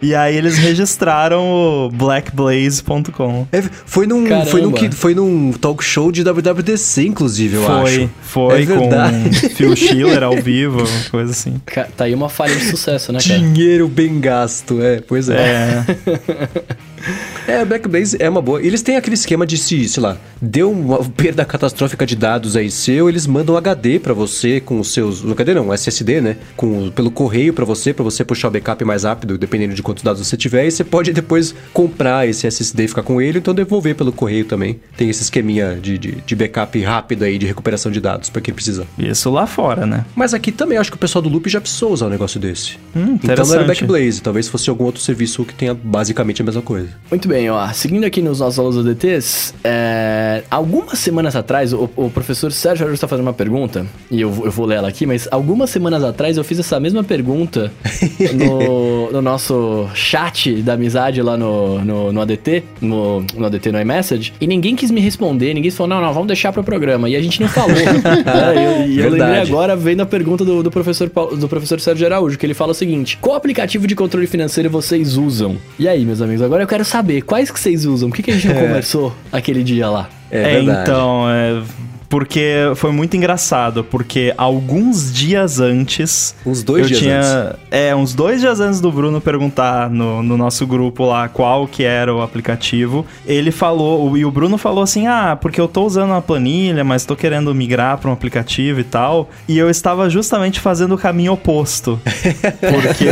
e aí eles registraram o blackblaze.com. É, foi, num, Caramba. foi, num, que- foi num talk show de WWDC, inclusive, eu Foi, acho. foi É com. Phil Schiller ao vivo, coisa assim. Tá aí uma falha de sucesso, né, cara? Dinheiro bem gasto, é, pois é. É, É, Backblaze é uma boa. Eles têm aquele esquema de se, sei lá, deu uma perda catastrófica de dados aí seu, eles mandam HD pra você com os seus, HD não, SSD, né? Com pelo correio pra você, pra você puxar o backup mais rápido, dependendo de quantos dados você tiver, e você pode depois comprar esse SSD e ficar com ele, então devolver pelo correio também. Tem esse esqueminha de, de, de backup rápido aí de recuperação de dados pra quem precisa. isso lá fora, né? Mas aqui também acho que o pessoal do Loop já precisou usar um negócio desse. Hum, então não era interessante. Backblaze, talvez fosse algum outro serviço que tenha basicamente a mesma coisa. Muito bem, ó. Seguindo aqui nos nossos aulas ADTs, é, algumas semanas atrás, o, o professor Sérgio Araújo está fazendo uma pergunta, e eu, vou- eu vou ler ela aqui, mas algumas semanas atrás eu fiz essa mesma pergunta no, no nosso chat da amizade lá no, no, no ADT, no, no ADT no iMessage, e ninguém quis me responder, ninguém falou, não, não, vamos deixar pro programa, e a gente não falou. É, e eu, eu lembrei agora, vendo a pergunta do, do professor, Paulo- do professor Sérgio Araújo, que ele fala o seguinte, qual aplicativo de controle financeiro vocês usam? E aí, meus amigos, agora eu quero saber, quais que vocês usam? O que, que a gente não conversou aquele dia lá? É, verdade. então, é, porque foi muito engraçado, porque alguns dias antes. Uns dois eu dias tinha, antes. É, uns dois dias antes do Bruno perguntar no, no nosso grupo lá qual que era o aplicativo, ele falou, e o Bruno falou assim: ah, porque eu tô usando uma planilha, mas tô querendo migrar para um aplicativo e tal. E eu estava justamente fazendo o caminho oposto. Porque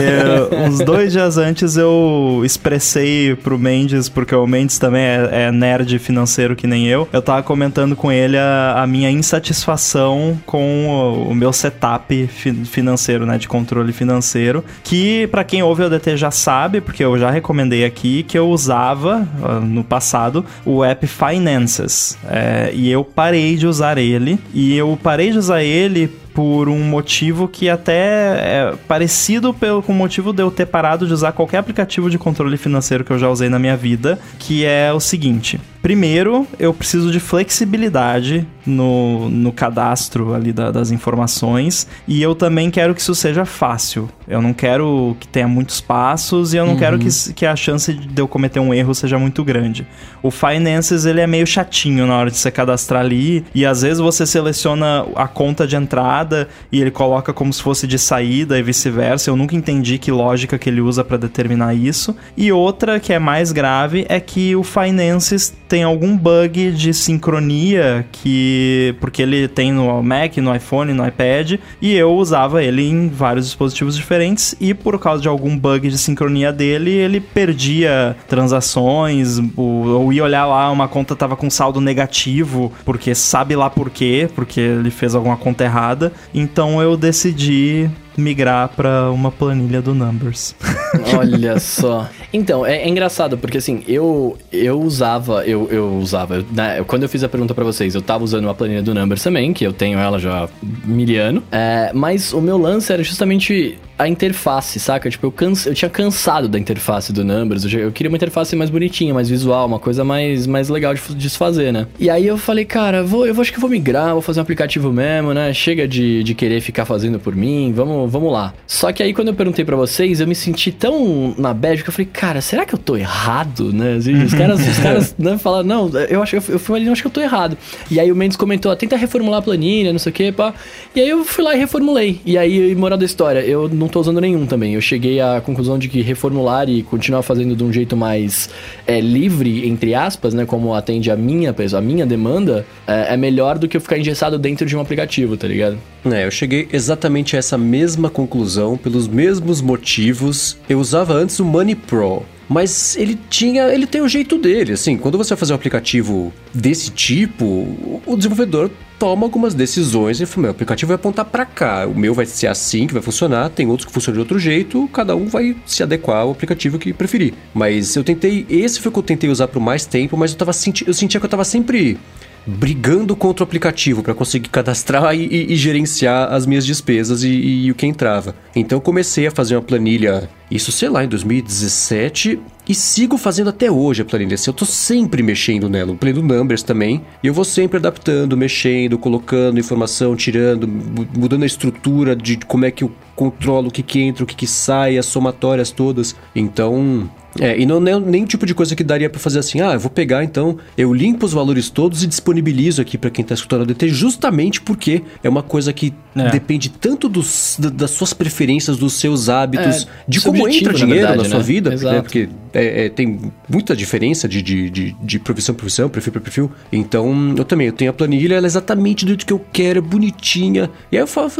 uns dois dias antes eu expressei pro Mendes, porque o Mendes também é, é nerd financeiro que nem eu. Eu tava comentando com ele a, a minha insatisfação com o, o meu setup fi- financeiro, né? De controle financeiro. Que pra quem ouve o DT já sabe, porque eu já recomendei aqui, que eu usava ah, no passado o app Finances. É, e eu parei de usar ele. E eu parei de usar ele por um motivo que até é parecido pelo, com o motivo de eu ter parado de usar qualquer aplicativo de controle financeiro que eu já usei na minha vida, que é o seguinte. Primeiro, eu preciso de flexibilidade no, no cadastro ali da- das informações e eu também quero que isso seja fácil. Eu não quero que tenha muitos passos e eu não quero que, que a chance de eu cometer um erro seja muito grande. O Finances, ele é meio chatinho na hora de você cadastrar ali e às vezes você seleciona a conta de entrada e ele coloca como se fosse de saída e vice-versa. Eu nunca entendi que lógica que ele usa para determinar isso. E outra que é mais grave é que o Finances tem algum bug de sincronia que. Porque ele tem no Mac, no iPhone, no iPad, e eu usava ele em vários dispositivos diferentes, e por causa de algum bug de sincronia dele, ele perdia transações, ou ia olhar lá, uma conta tava com saldo negativo, porque sabe lá por quê, porque ele fez alguma conta errada. Então eu decidi migrar para uma planilha do Numbers. Olha só. Então, é, é, engraçado, porque assim, eu eu usava, eu, eu usava, né, quando eu fiz a pergunta para vocês, eu tava usando uma planilha do Numbers também, que eu tenho ela já miliano, é, mas o meu lance era justamente a interface, saca? Tipo, eu, canse, eu tinha cansado da interface do Numbers. Eu, eu, queria uma interface mais bonitinha, mais visual, uma coisa mais, mais legal de, de se fazer, né? E aí eu falei, cara, vou, eu acho que vou migrar, vou fazer um aplicativo mesmo, né? Chega de, de querer ficar fazendo por mim, vamos, vamos lá. Só que aí quando eu perguntei para vocês, eu me senti tão na bad que eu falei, cara, será que eu tô errado, né? Os caras, os caras né, falaram, não, eu acho eu fui ali, acho que eu tô errado. E aí o Mendes comentou, tenta reformular a planilha, não sei o que, pá. E aí eu fui lá e reformulei. E aí, moral da história, eu não tô usando nenhum também. Eu cheguei à conclusão de que reformular e continuar fazendo de um jeito mais é, livre, entre aspas, né? Como atende a minha, a minha demanda, é, é melhor do que eu ficar engessado dentro de um aplicativo, tá ligado? É, eu cheguei exatamente a essa mesma conclusão, pelos mesmos motivos. Eu usava antes o Money Pro mas ele tinha, ele tem o jeito dele, assim, quando você vai fazer um aplicativo desse tipo, o desenvolvedor toma algumas decisões e fala, meu aplicativo vai apontar para cá, o meu vai ser assim que vai funcionar, tem outros que funcionam de outro jeito, cada um vai se adequar ao aplicativo que preferir. Mas eu tentei, esse foi o que eu tentei usar por mais tempo, mas eu tava senti, eu sentia que eu tava sempre brigando contra o aplicativo para conseguir cadastrar e, e, e, gerenciar as minhas despesas e, e, o que entrava. Então eu comecei a fazer uma planilha, isso sei lá, em 2017, e sigo fazendo até hoje a planilha. Assim, eu tô sempre mexendo nela, planilha Numbers também, e eu vou sempre adaptando, mexendo, colocando informação, tirando, mudando a estrutura de como é que eu controlo o que, que entra, o que, que sai, as somatórias todas. Então, é, e não é nem o tipo de coisa que daria para fazer assim, ah, eu vou pegar então, eu limpo os valores todos e disponibilizo aqui para quem tá escutando a DT, justamente porque é uma coisa que é. depende tanto dos, das suas preferências, dos seus hábitos, é, de como entra dinheiro na, verdade, na sua né? vida, né? porque é, é, tem muita diferença de, de, de, de profissão para profissão, perfil para perfil. Então, eu também, eu tenho a planilha, ela é exatamente do jeito que eu quero, bonitinha. E aí eu falo,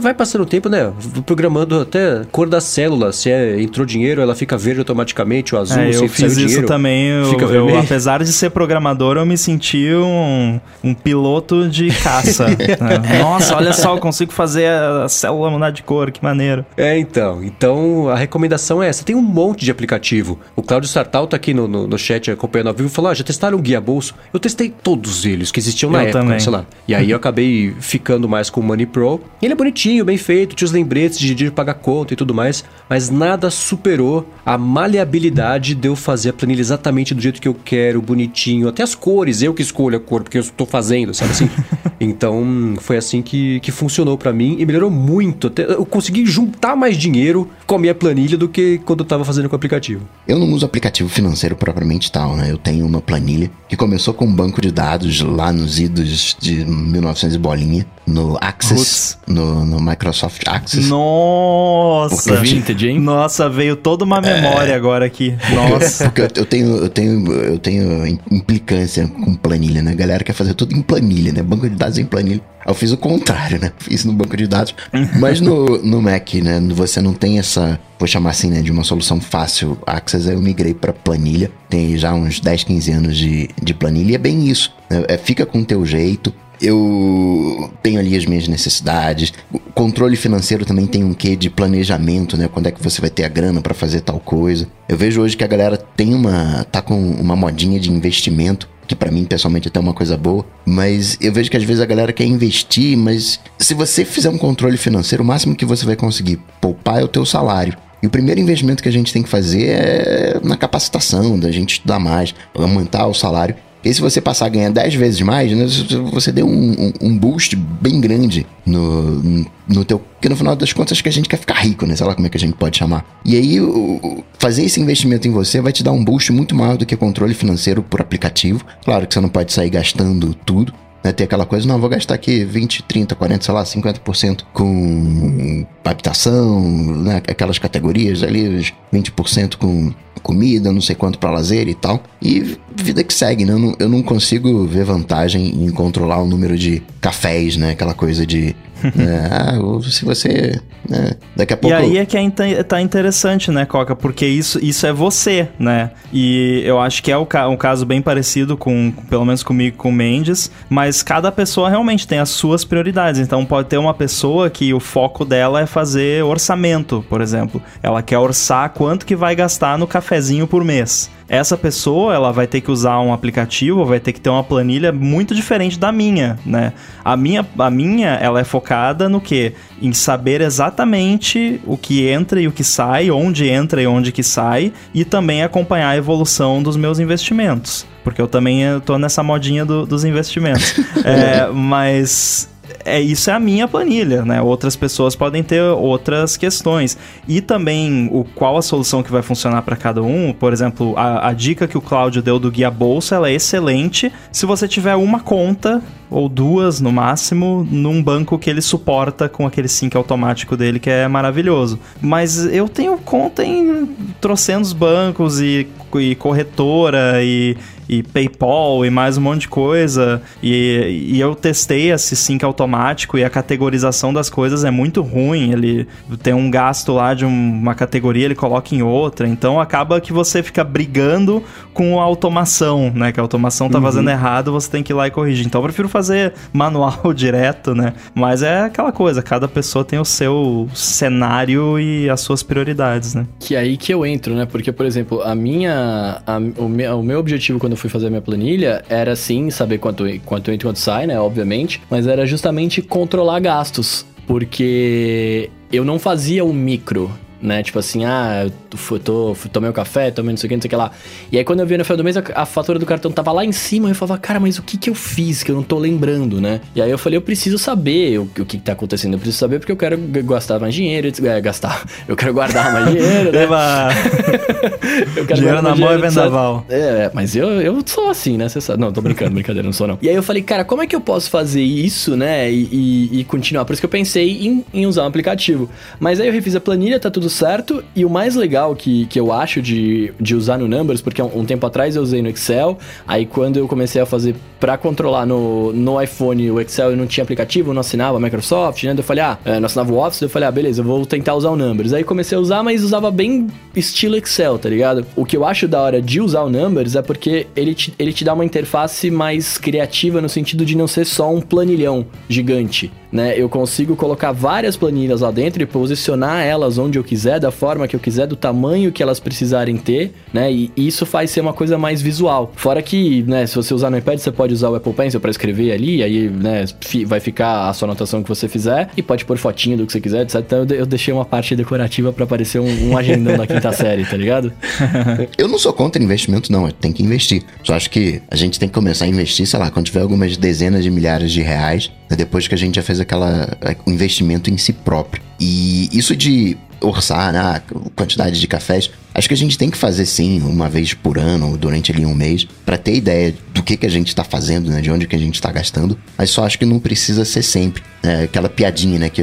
vai passando o tempo, né? Vou programando até cor da célula, se é, entrou dinheiro, ela fica verde automaticamente o azul, é, eu fiz isso dinheiro, também. Eu, eu, apesar de ser programador, eu me senti um, um piloto de caça. Né? Nossa, olha só, eu consigo fazer a célula mudar de cor, que maneiro. É, então. Então, a recomendação é essa. Tem um monte de aplicativo. O Claudio Sartal tá aqui no, no, no chat acompanhando ao vivo e falou: ah, já testaram o Guia Bolso? Eu testei todos eles que existiam na eu época, também. sei lá. E aí eu acabei ficando mais com o Money Pro. Ele é bonitinho, bem feito, tinha os lembretes de, de pagar conta e tudo mais, mas nada superou a maleabilidade de eu fazer a planilha exatamente do jeito que eu quero, bonitinho, até as cores, eu que escolho a cor, porque eu estou fazendo, sabe assim? então, foi assim que, que funcionou para mim e melhorou muito. Até, eu consegui juntar mais dinheiro com a minha planilha do que quando eu tava fazendo com o aplicativo. Eu não uso aplicativo financeiro propriamente tal, né? Eu tenho uma planilha que começou com um banco de dados lá nos idos de 1900 bolinha, no Access, no, no, Microsoft Access. Nossa! Vintage, hein? Nossa, veio toda uma memória é... agora aqui. Nossa. Porque eu, eu, tenho, eu, tenho, eu tenho implicância com planilha, né? A galera quer fazer tudo em planilha, né? Banco de dados em planilha. Eu fiz o contrário, né? Fiz no banco de dados. Mas no, no Mac, né? Você não tem essa, vou chamar assim, né? De uma solução fácil Access. Eu migrei para planilha. Tem já uns 10, 15 anos de, de planilha. E é bem isso. Né? É, fica com o teu jeito eu tenho ali as minhas necessidades. O controle financeiro também tem um quê de planejamento, né? Quando é que você vai ter a grana para fazer tal coisa. Eu vejo hoje que a galera tem uma tá com uma modinha de investimento que para mim pessoalmente é até uma coisa boa, mas eu vejo que às vezes a galera quer investir, mas se você fizer um controle financeiro, o máximo que você vai conseguir poupar é o teu salário. E o primeiro investimento que a gente tem que fazer é na capacitação, da gente estudar mais, aumentar o salário. E se você passar a ganhar 10 vezes mais, né, você deu um, um, um, boost bem grande no, no teu. Porque no final das contas, que a gente quer ficar rico, né? Sei lá como é que a gente pode chamar. E aí, o, fazer esse investimento em você vai te dar um boost muito maior do que controle financeiro por aplicativo. Claro que você não pode sair gastando tudo, né, ter aquela coisa, não, vou gastar aqui 20, 30, 40, sei lá, 50% com habitação, né, aquelas categorias ali, 20% com comida, não sei quanto para lazer e tal. E vida que segue, né? Eu não, eu não consigo ver vantagem em controlar o número de cafés, né? Aquela coisa de é, ah, se você. Né, daqui a pouco. E aí é que é, tá interessante, né, Coca? Porque isso, isso é você, né? E eu acho que é um, um caso bem parecido com, pelo menos comigo, com o Mendes, mas cada pessoa realmente tem as suas prioridades. Então pode ter uma pessoa que o foco dela é fazer orçamento, por exemplo. Ela quer orçar quanto que vai gastar no cafezinho por mês essa pessoa ela vai ter que usar um aplicativo, vai ter que ter uma planilha muito diferente da minha, né? A minha, a minha ela é focada no que? Em saber exatamente o que entra e o que sai, onde entra e onde que sai, e também acompanhar a evolução dos meus investimentos. Porque eu também estou nessa modinha do, dos investimentos. é, mas é isso é a minha planilha, né? Outras pessoas podem ter outras questões. E também o qual a solução que vai funcionar para cada um. Por exemplo, a, a, dica que o Cláudio deu do guia bolsa, ela é excelente se você tiver uma conta ou duas no máximo num banco que ele suporta com aquele sync automático dele que é maravilhoso. Mas eu tenho conta em trocentos bancos e, e corretora e e PayPal e mais um monte de coisa. E, e eu testei esse sync automático e a categorização das coisas é muito ruim. Ele tem um gasto lá de uma categoria, ele coloca em outra. Então acaba que você fica brigando com a automação, né? Que a automação tá uhum. fazendo errado, você tem que ir lá e corrigir. Então eu prefiro fazer manual direto, né? Mas é aquela coisa, cada pessoa tem o seu cenário e as suas prioridades, né? Que é aí que eu entro, né? Porque, por exemplo, a minha. A, o, meu, o meu objetivo quando eu fui fazer minha planilha era sim saber quanto, quanto entra e quanto sai, né? Obviamente. Mas era justamente controlar gastos. Porque eu não fazia o micro né? Tipo assim, ah, eu tô, tomei um café, tomei não sei o que, não sei o que lá. E aí quando eu vi no final do mês, a, a, fatura do cartão tava lá em cima, eu falava, cara, mas o que que eu fiz que eu não tô lembrando, né? E aí eu falei, eu preciso saber o, o que que tá acontecendo, eu preciso saber porque eu quero gastar mais dinheiro, é, gastar, eu quero guardar mais dinheiro, né? eu quero dinheiro na mão é vendaval. É, mas eu, eu sou assim, né? Você sabe. Não, tô brincando, brincadeira, não sou não. E aí eu falei, cara, como é que eu posso fazer isso, né? E, e, e continuar? Por isso que eu pensei em, em usar um aplicativo. Mas aí eu refiz a planilha, tá tudo certo. E o mais legal que, que eu acho de, de usar no Numbers, porque um, um tempo atrás eu usei no Excel, aí quando eu comecei a fazer para controlar no, no iPhone o Excel eu não tinha aplicativo, eu não assinava a Microsoft, né? Eu falei, ah, é, não assinava o Office, eu falei, ah, beleza, eu vou tentar usar o Numbers. Aí comecei a usar, mas usava bem estilo Excel, tá ligado? O que eu acho da hora de usar o Numbers é porque ele te, ele te dá uma interface mais criativa no sentido de não ser só um planilhão gigante né? Eu consigo colocar várias planilhas lá dentro e posicionar elas onde eu quiser, da forma que eu quiser, do tamanho que elas precisarem ter, né? E isso faz ser uma coisa mais visual. Fora que, né, se você usar no iPad, você pode usar o Apple Pencil para escrever ali, aí, né, vai ficar a sua anotação que você fizer e pode pôr fotinho do que você quiser, etc. Então eu deixei uma parte decorativa para parecer um, um agendão da quinta série, tá ligado? eu não sou contra investimento, não. Tem que investir. Só acho que a gente tem que começar a investir, sei lá, quando tiver algumas dezenas de milhares de reais, depois que a gente já fez aquela o investimento em si próprio. E isso de orçar, né, a quantidade de cafés, acho que a gente tem que fazer sim, uma vez por ano, durante ali um mês, para ter ideia do que, que a gente está fazendo, né, de onde que a gente está gastando, mas só acho que não precisa ser sempre. É, aquela piadinha, né, que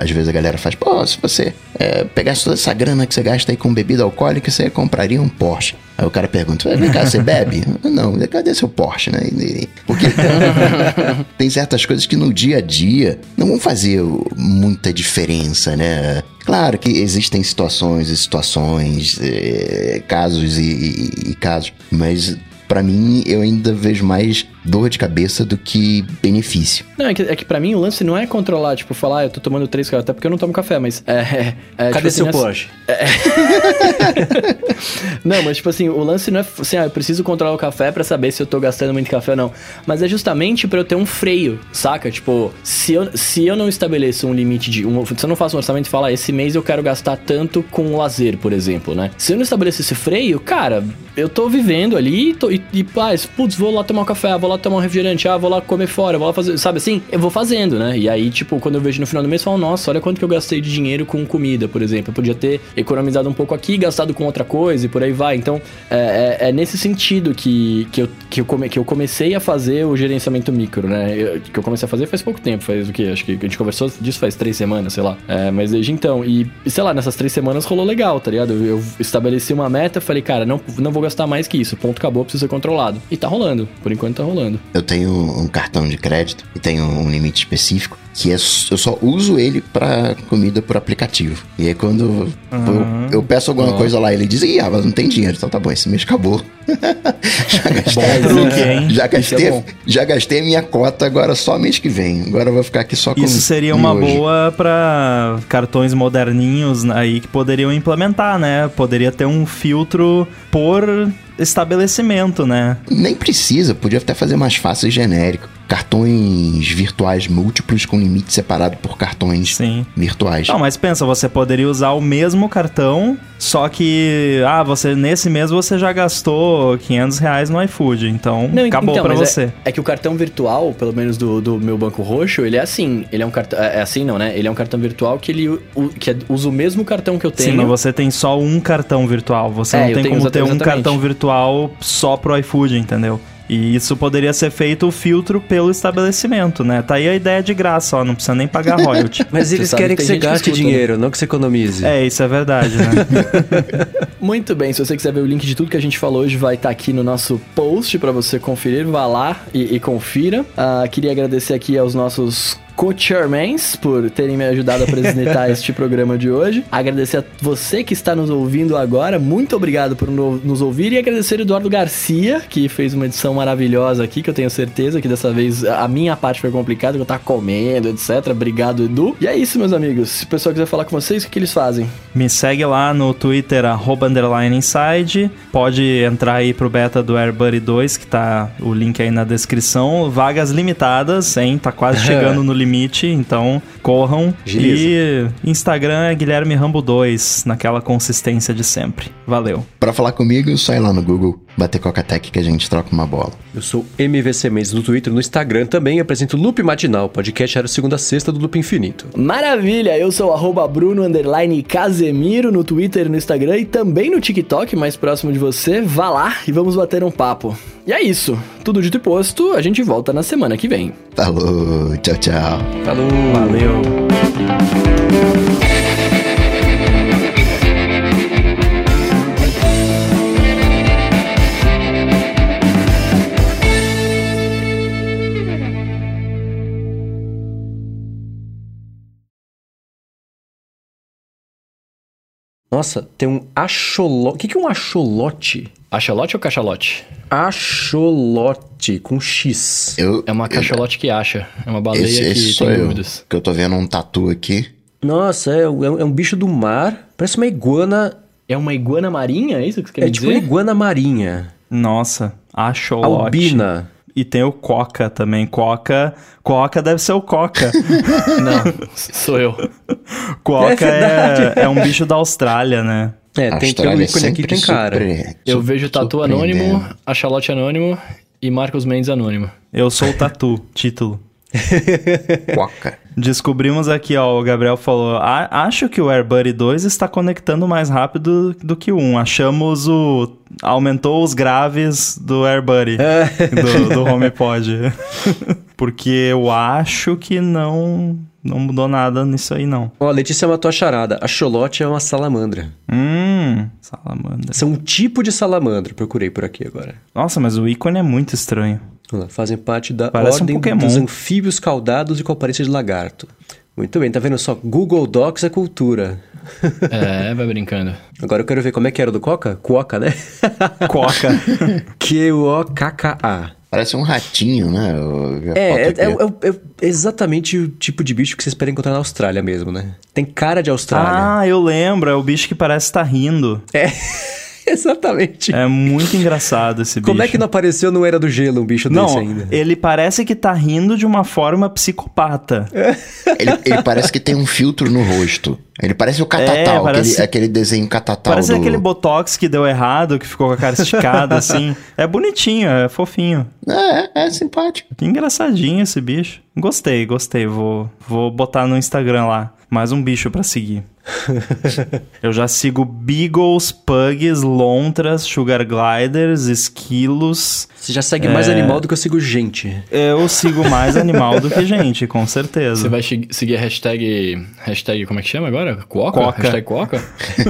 às vezes a galera faz, pô, se você é, pegasse toda essa grana que você gasta aí com bebida alcoólica, você compraria um Porsche. Aí o cara pergunta, vem cá, você bebe? Não, cadê seu Porsche, né? Porque tem certas coisas que no dia a dia não vão fazer muita diferença, né? Claro que existem situações e situações, é, casos e, e, e casos, mas para mim eu ainda vejo mais dor de cabeça do que benefício. Não, é que, é que pra mim o lance não é controlar, tipo, falar, ah, eu tô tomando três cafés, até porque eu não tomo café, mas é. é, é Cadê tipo, seu assim, Porsche? É, não, mas tipo assim, o lance não é assim, ah, eu preciso controlar o café para saber se eu tô gastando muito café ou não. Mas é justamente para eu ter um freio, saca? Tipo, se eu, se eu não estabeleço um limite de. Um, se eu não faço um orçamento e falar, ah, esse mês eu quero gastar tanto com lazer, por exemplo, né? Se eu não estabeleço esse freio, cara, eu tô vivendo ali tô, e, e, paz, putz, vou lá tomar um café, vou lá lá tomar um refrigerante, ah, vou lá comer fora, vou lá fazer, sabe assim? Eu vou fazendo, né? E aí, tipo, quando eu vejo no final do mês, eu falo, nossa, olha quanto que eu gastei de dinheiro com comida, por exemplo. Eu podia ter economizado um pouco aqui, gastado com outra coisa e por aí vai. Então, é, é, é nesse sentido que, que, eu, que, eu come, que eu comecei a fazer o gerenciamento micro, né? Eu, que eu comecei a fazer faz pouco tempo, faz o quê? Acho que a gente conversou disso faz três semanas, sei lá. É, mas desde então, e sei lá, nessas três semanas rolou legal, tá ligado? Eu, eu estabeleci uma meta, falei, cara, não, não vou gastar mais que isso, ponto acabou, precisa ser controlado. E tá rolando, por enquanto tá rolando. Eu tenho um cartão de crédito e tenho um limite específico que é, eu só uso ele pra comida por aplicativo. E aí quando uhum. eu, eu, peço alguma coisa lá, ele diz, ih, mas não tem dinheiro. Então tá bom, esse mês acabou. já gastei, bom, já, gastei é já gastei minha cota, agora só mês que vem. Agora eu vou ficar aqui só com Isso seria uma hoje. boa para cartões moderninhos aí que poderiam implementar, né? Poderia ter um filtro por estabelecimento, né? Nem precisa, podia até fazer mais fácil e genérico cartões virtuais múltiplos com limite separado por cartões Sim. virtuais. Não, mas pensa, você poderia usar o mesmo cartão, só que, ah, você nesse mês você já gastou 500 reais no iFood, então Não, acabou então, pra é você. É, é, que o cartão virtual, pelo menos do, do meu banco roxo, ele é assim, ele é um cartão, é, é assim não, né? Ele é um cartão virtual que ele o, que é, usa o mesmo cartão que eu tenho. Sim, mas você tem só um cartão virtual, você é, não tem como ter um cartão virtual só pro iFood, entendeu? E isso poderia ser feito o filtro pelo estabelecimento, né? Tá aí a ideia de graça, ó, não precisa nem pagar royalty. Mas eles querem que, que você gaste que dinheiro, né? não que você economize. É, isso é verdade, né? Muito bem, se você quiser ver o link de tudo que a gente falou hoje, vai estar tá aqui no nosso post para você conferir. Vá lá e, e confira. Uh, queria agradecer aqui aos nossos co-chairmans por terem me ajudado a apresentar este programa de hoje. Agradecer a você que está nos ouvindo agora. Muito obrigado por nos ouvir e agradecer Eduardo Garcia, que fez uma edição maravilhosa aqui, que eu tenho certeza que dessa vez a minha parte foi complicada, que eu tava comendo, etc. Obrigado, Edu. E é isso, meus amigos. Se o pessoal quiser falar com vocês, o que, eles fazem? Me segue lá no Twitter, arroba inside. Pode entrar aí pro beta do AirBuddy 2, que tá o link aí na descrição. Vagas limitadas, hein? Tá quase chegando no limite limite, então corram. E Instagram é Guilherme Rambo 2, naquela consistência de sempre. Valeu. Para falar comigo, sai lá no Google, bater Coca-Tech que a gente troca uma bola. Eu sou MVC Mendes no Twitter, no Instagram também apresento Loop Matinal, podcast era segunda a sexta do Loop Infinito. Maravilha, eu sou arroba Bruno Casemiro no Twitter, no Instagram e também no TikTok, mais próximo de você. Vá lá e vamos bater um papo. E é isso. Tudo dito e posto, a gente volta na semana que vem. Falou, tchau, tchau. Falou, valeu. Nossa, tem um acholote. O que, que é um acholote? Acholote ou cachalote? Acholote, com X. Eu, é uma cachalote eu, que acha. É uma baleia esse, esse que tem eu, dúvidas. Que eu tô vendo um tatu aqui. Nossa, é, é, é, um bicho do mar. Parece uma iguana. É uma iguana marinha? É isso que você quer é dizer? É tipo uma iguana marinha. Nossa, acholote. Albina. E tem o Coca também. Coca. Coca deve ser o Coca. Não, sou eu. Coca é, é, é, um bicho da Austrália, né? É, tem, tem um ícone aqui tem cara. Eu vejo Tatu Anônimo, Achalote Anônimo e Marcos Mendes Anônimo. Eu sou o Tatu, título. Coca. Descobrimos aqui, ó, o Gabriel falou: acho que o AirBuddy 2 está conectando mais rápido do que o 1. Achamos o. Aumentou os graves do AirBuddy, é. do, do HomePod. Porque eu acho que não. Não mudou nada nisso aí, não. Ó, a Letícia matou a charada. A Xolote é uma salamandra. Hum, salamandra. São um tipo de salamandra. Procurei por aqui agora. Nossa, mas o ícone é muito estranho. Fazem parte da Parece ordem um dos anfíbios caudados e com aparência de lagarto. Muito bem, tá vendo só? Google Docs é cultura. É, vai brincando. Agora eu quero ver como é que era do Coca? Coca, né? Coca. Q-O-K-K-A. Parece um ratinho, né? É, é, é, é, exatamente o tipo de bicho que você espera encontrar na Austrália mesmo, né? Tem cara de Austrália. Ah, eu lembro. É o bicho que parece estar tá rindo. É. Exatamente. É muito engraçado esse bicho. Como é que não apareceu no Era do Gelo um bicho Não, desse ainda? ele parece que tá rindo de uma forma psicopata. Ele, ele parece que tem um filtro no rosto. Ele parece o catatal, É, parece- aquele, aquele desenho catatal Parece do... aquele botox que deu errado, que ficou com a cara esticada, assim. É bonitinho, é fofinho. É, é simpático. Que engraçadinho esse bicho. Gostei, gostei. Vou, vou botar no Instagram lá. Mais um bicho pra seguir. Eu já sigo Beagles, Pugs, Lontras, Sugar Gliders, Esquilos. Você já segue mais É. animal do que eu sigo gente. Eu sigo mais animal do que gente, com certeza. Você vai seguir a hashtag. Hashtag, como é que chama agora? Coca? Coca. Hashtag Coca?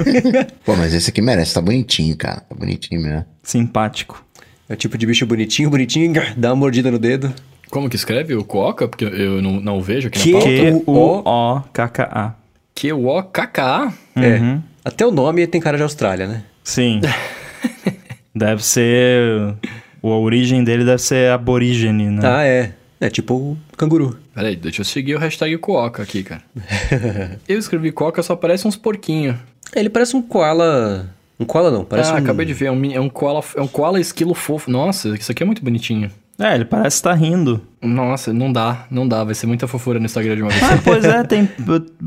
Pô, mas esse aqui merece, tá bonitinho, cara. Tá bonitinho mesmo. Simpático. É o tipo de bicho bonitinho, bonitinho, dá uma mordida no dedo. Como que escreve o Coca? Porque eu não, não vejo aqui Que- na pauta. Q-U-O-K-K-A. Q-O-K-K. É. Até o nome tem cara de Austrália, né? Sim. deve ser. A origem dele deve ser aborígene, né? Ah, é. É tipo o canguru. Peraí, deixa eu seguir o hashtag Coca aqui, cara. eu escrevi Coca, só parece uns porquinhos. Ele parece um koala. Um koala não, parece ah, um. acabei de ver. É um, é um koala, é um koala esquilo fofo. Nossa, isso aqui é muito bonitinho. É, ele parece estar rindo. Nossa, não dá, não dá. Vai ser muita fofura no Instagram de uma vez. Ah, pois é, tem.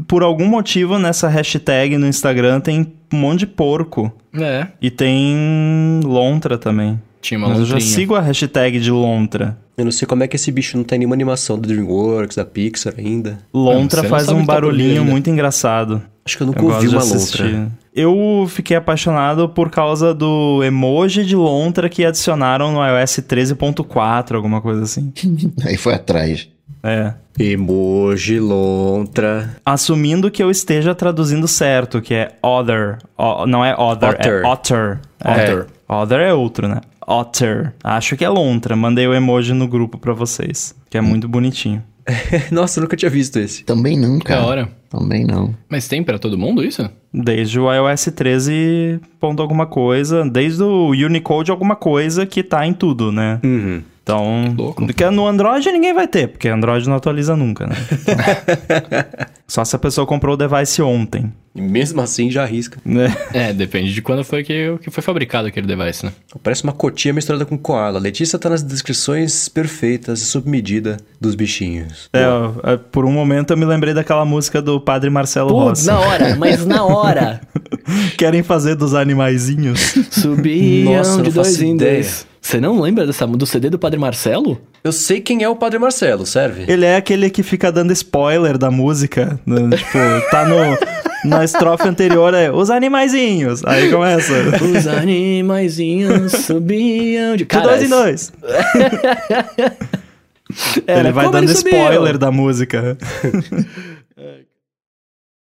Por algum motivo nessa hashtag no Instagram tem um monte de porco. é, E tem lontra também. tinha uma Mas eu já lontrinha. sigo a hashtag de lontra. Eu não sei como é que esse bicho não tem nenhuma animação do Dreamworks, da Pixar ainda. Lontra você não faz um tá barulhinho ainda. muito engraçado. Acho que eu nunca Eu ouvi uma assistir. lontra. Eu fiquei apaixonado por causa do emoji de lontra que adicionaram no iOS 13.4, alguma coisa assim. Aí foi atrás. É. Emoji, lontra. Assumindo que eu esteja traduzindo certo, que é other. O- não é other, Otter. é otter. Otter. É. Other é outro, né? Otter. Acho que é lontra. Mandei o emoji no grupo pra vocês, que é muito bonitinho. Nossa, eu nunca tinha visto esse. Também não, cara. hora. Também não. Mas tem pra todo mundo isso? Desde o iOS 13 ponto alguma coisa, desde o Unicode alguma coisa que tá em tudo, né? Uhum. Então, Louco. porque no Android ninguém vai ter, porque Android não atualiza nunca, né? Então, só se a pessoa comprou o device ontem, E mesmo assim já arrisca. né? É, depende de quando foi que, que foi fabricado aquele device, né? Parece uma cotinha misturada com koala. Letícia tá nas descrições perfeitas e sob medida dos bichinhos. É, ó, é, por um momento eu me lembrei daquela música do Padre Marcelo Putz, Rossi. na hora, mas na hora. Querem fazer dos animaizinhos? Subiam Nossa, de dois em dois. Você não lembra dessa, do CD do Padre Marcelo? Eu sei quem é o Padre Marcelo, serve? Ele é aquele que fica dando spoiler da música. né? Tipo, tá no. Na estrofe anterior é os animaizinhos. Aí começa. Os animaizinhos subiam de... De dois em dois. Era ele vai dando ele spoiler da música.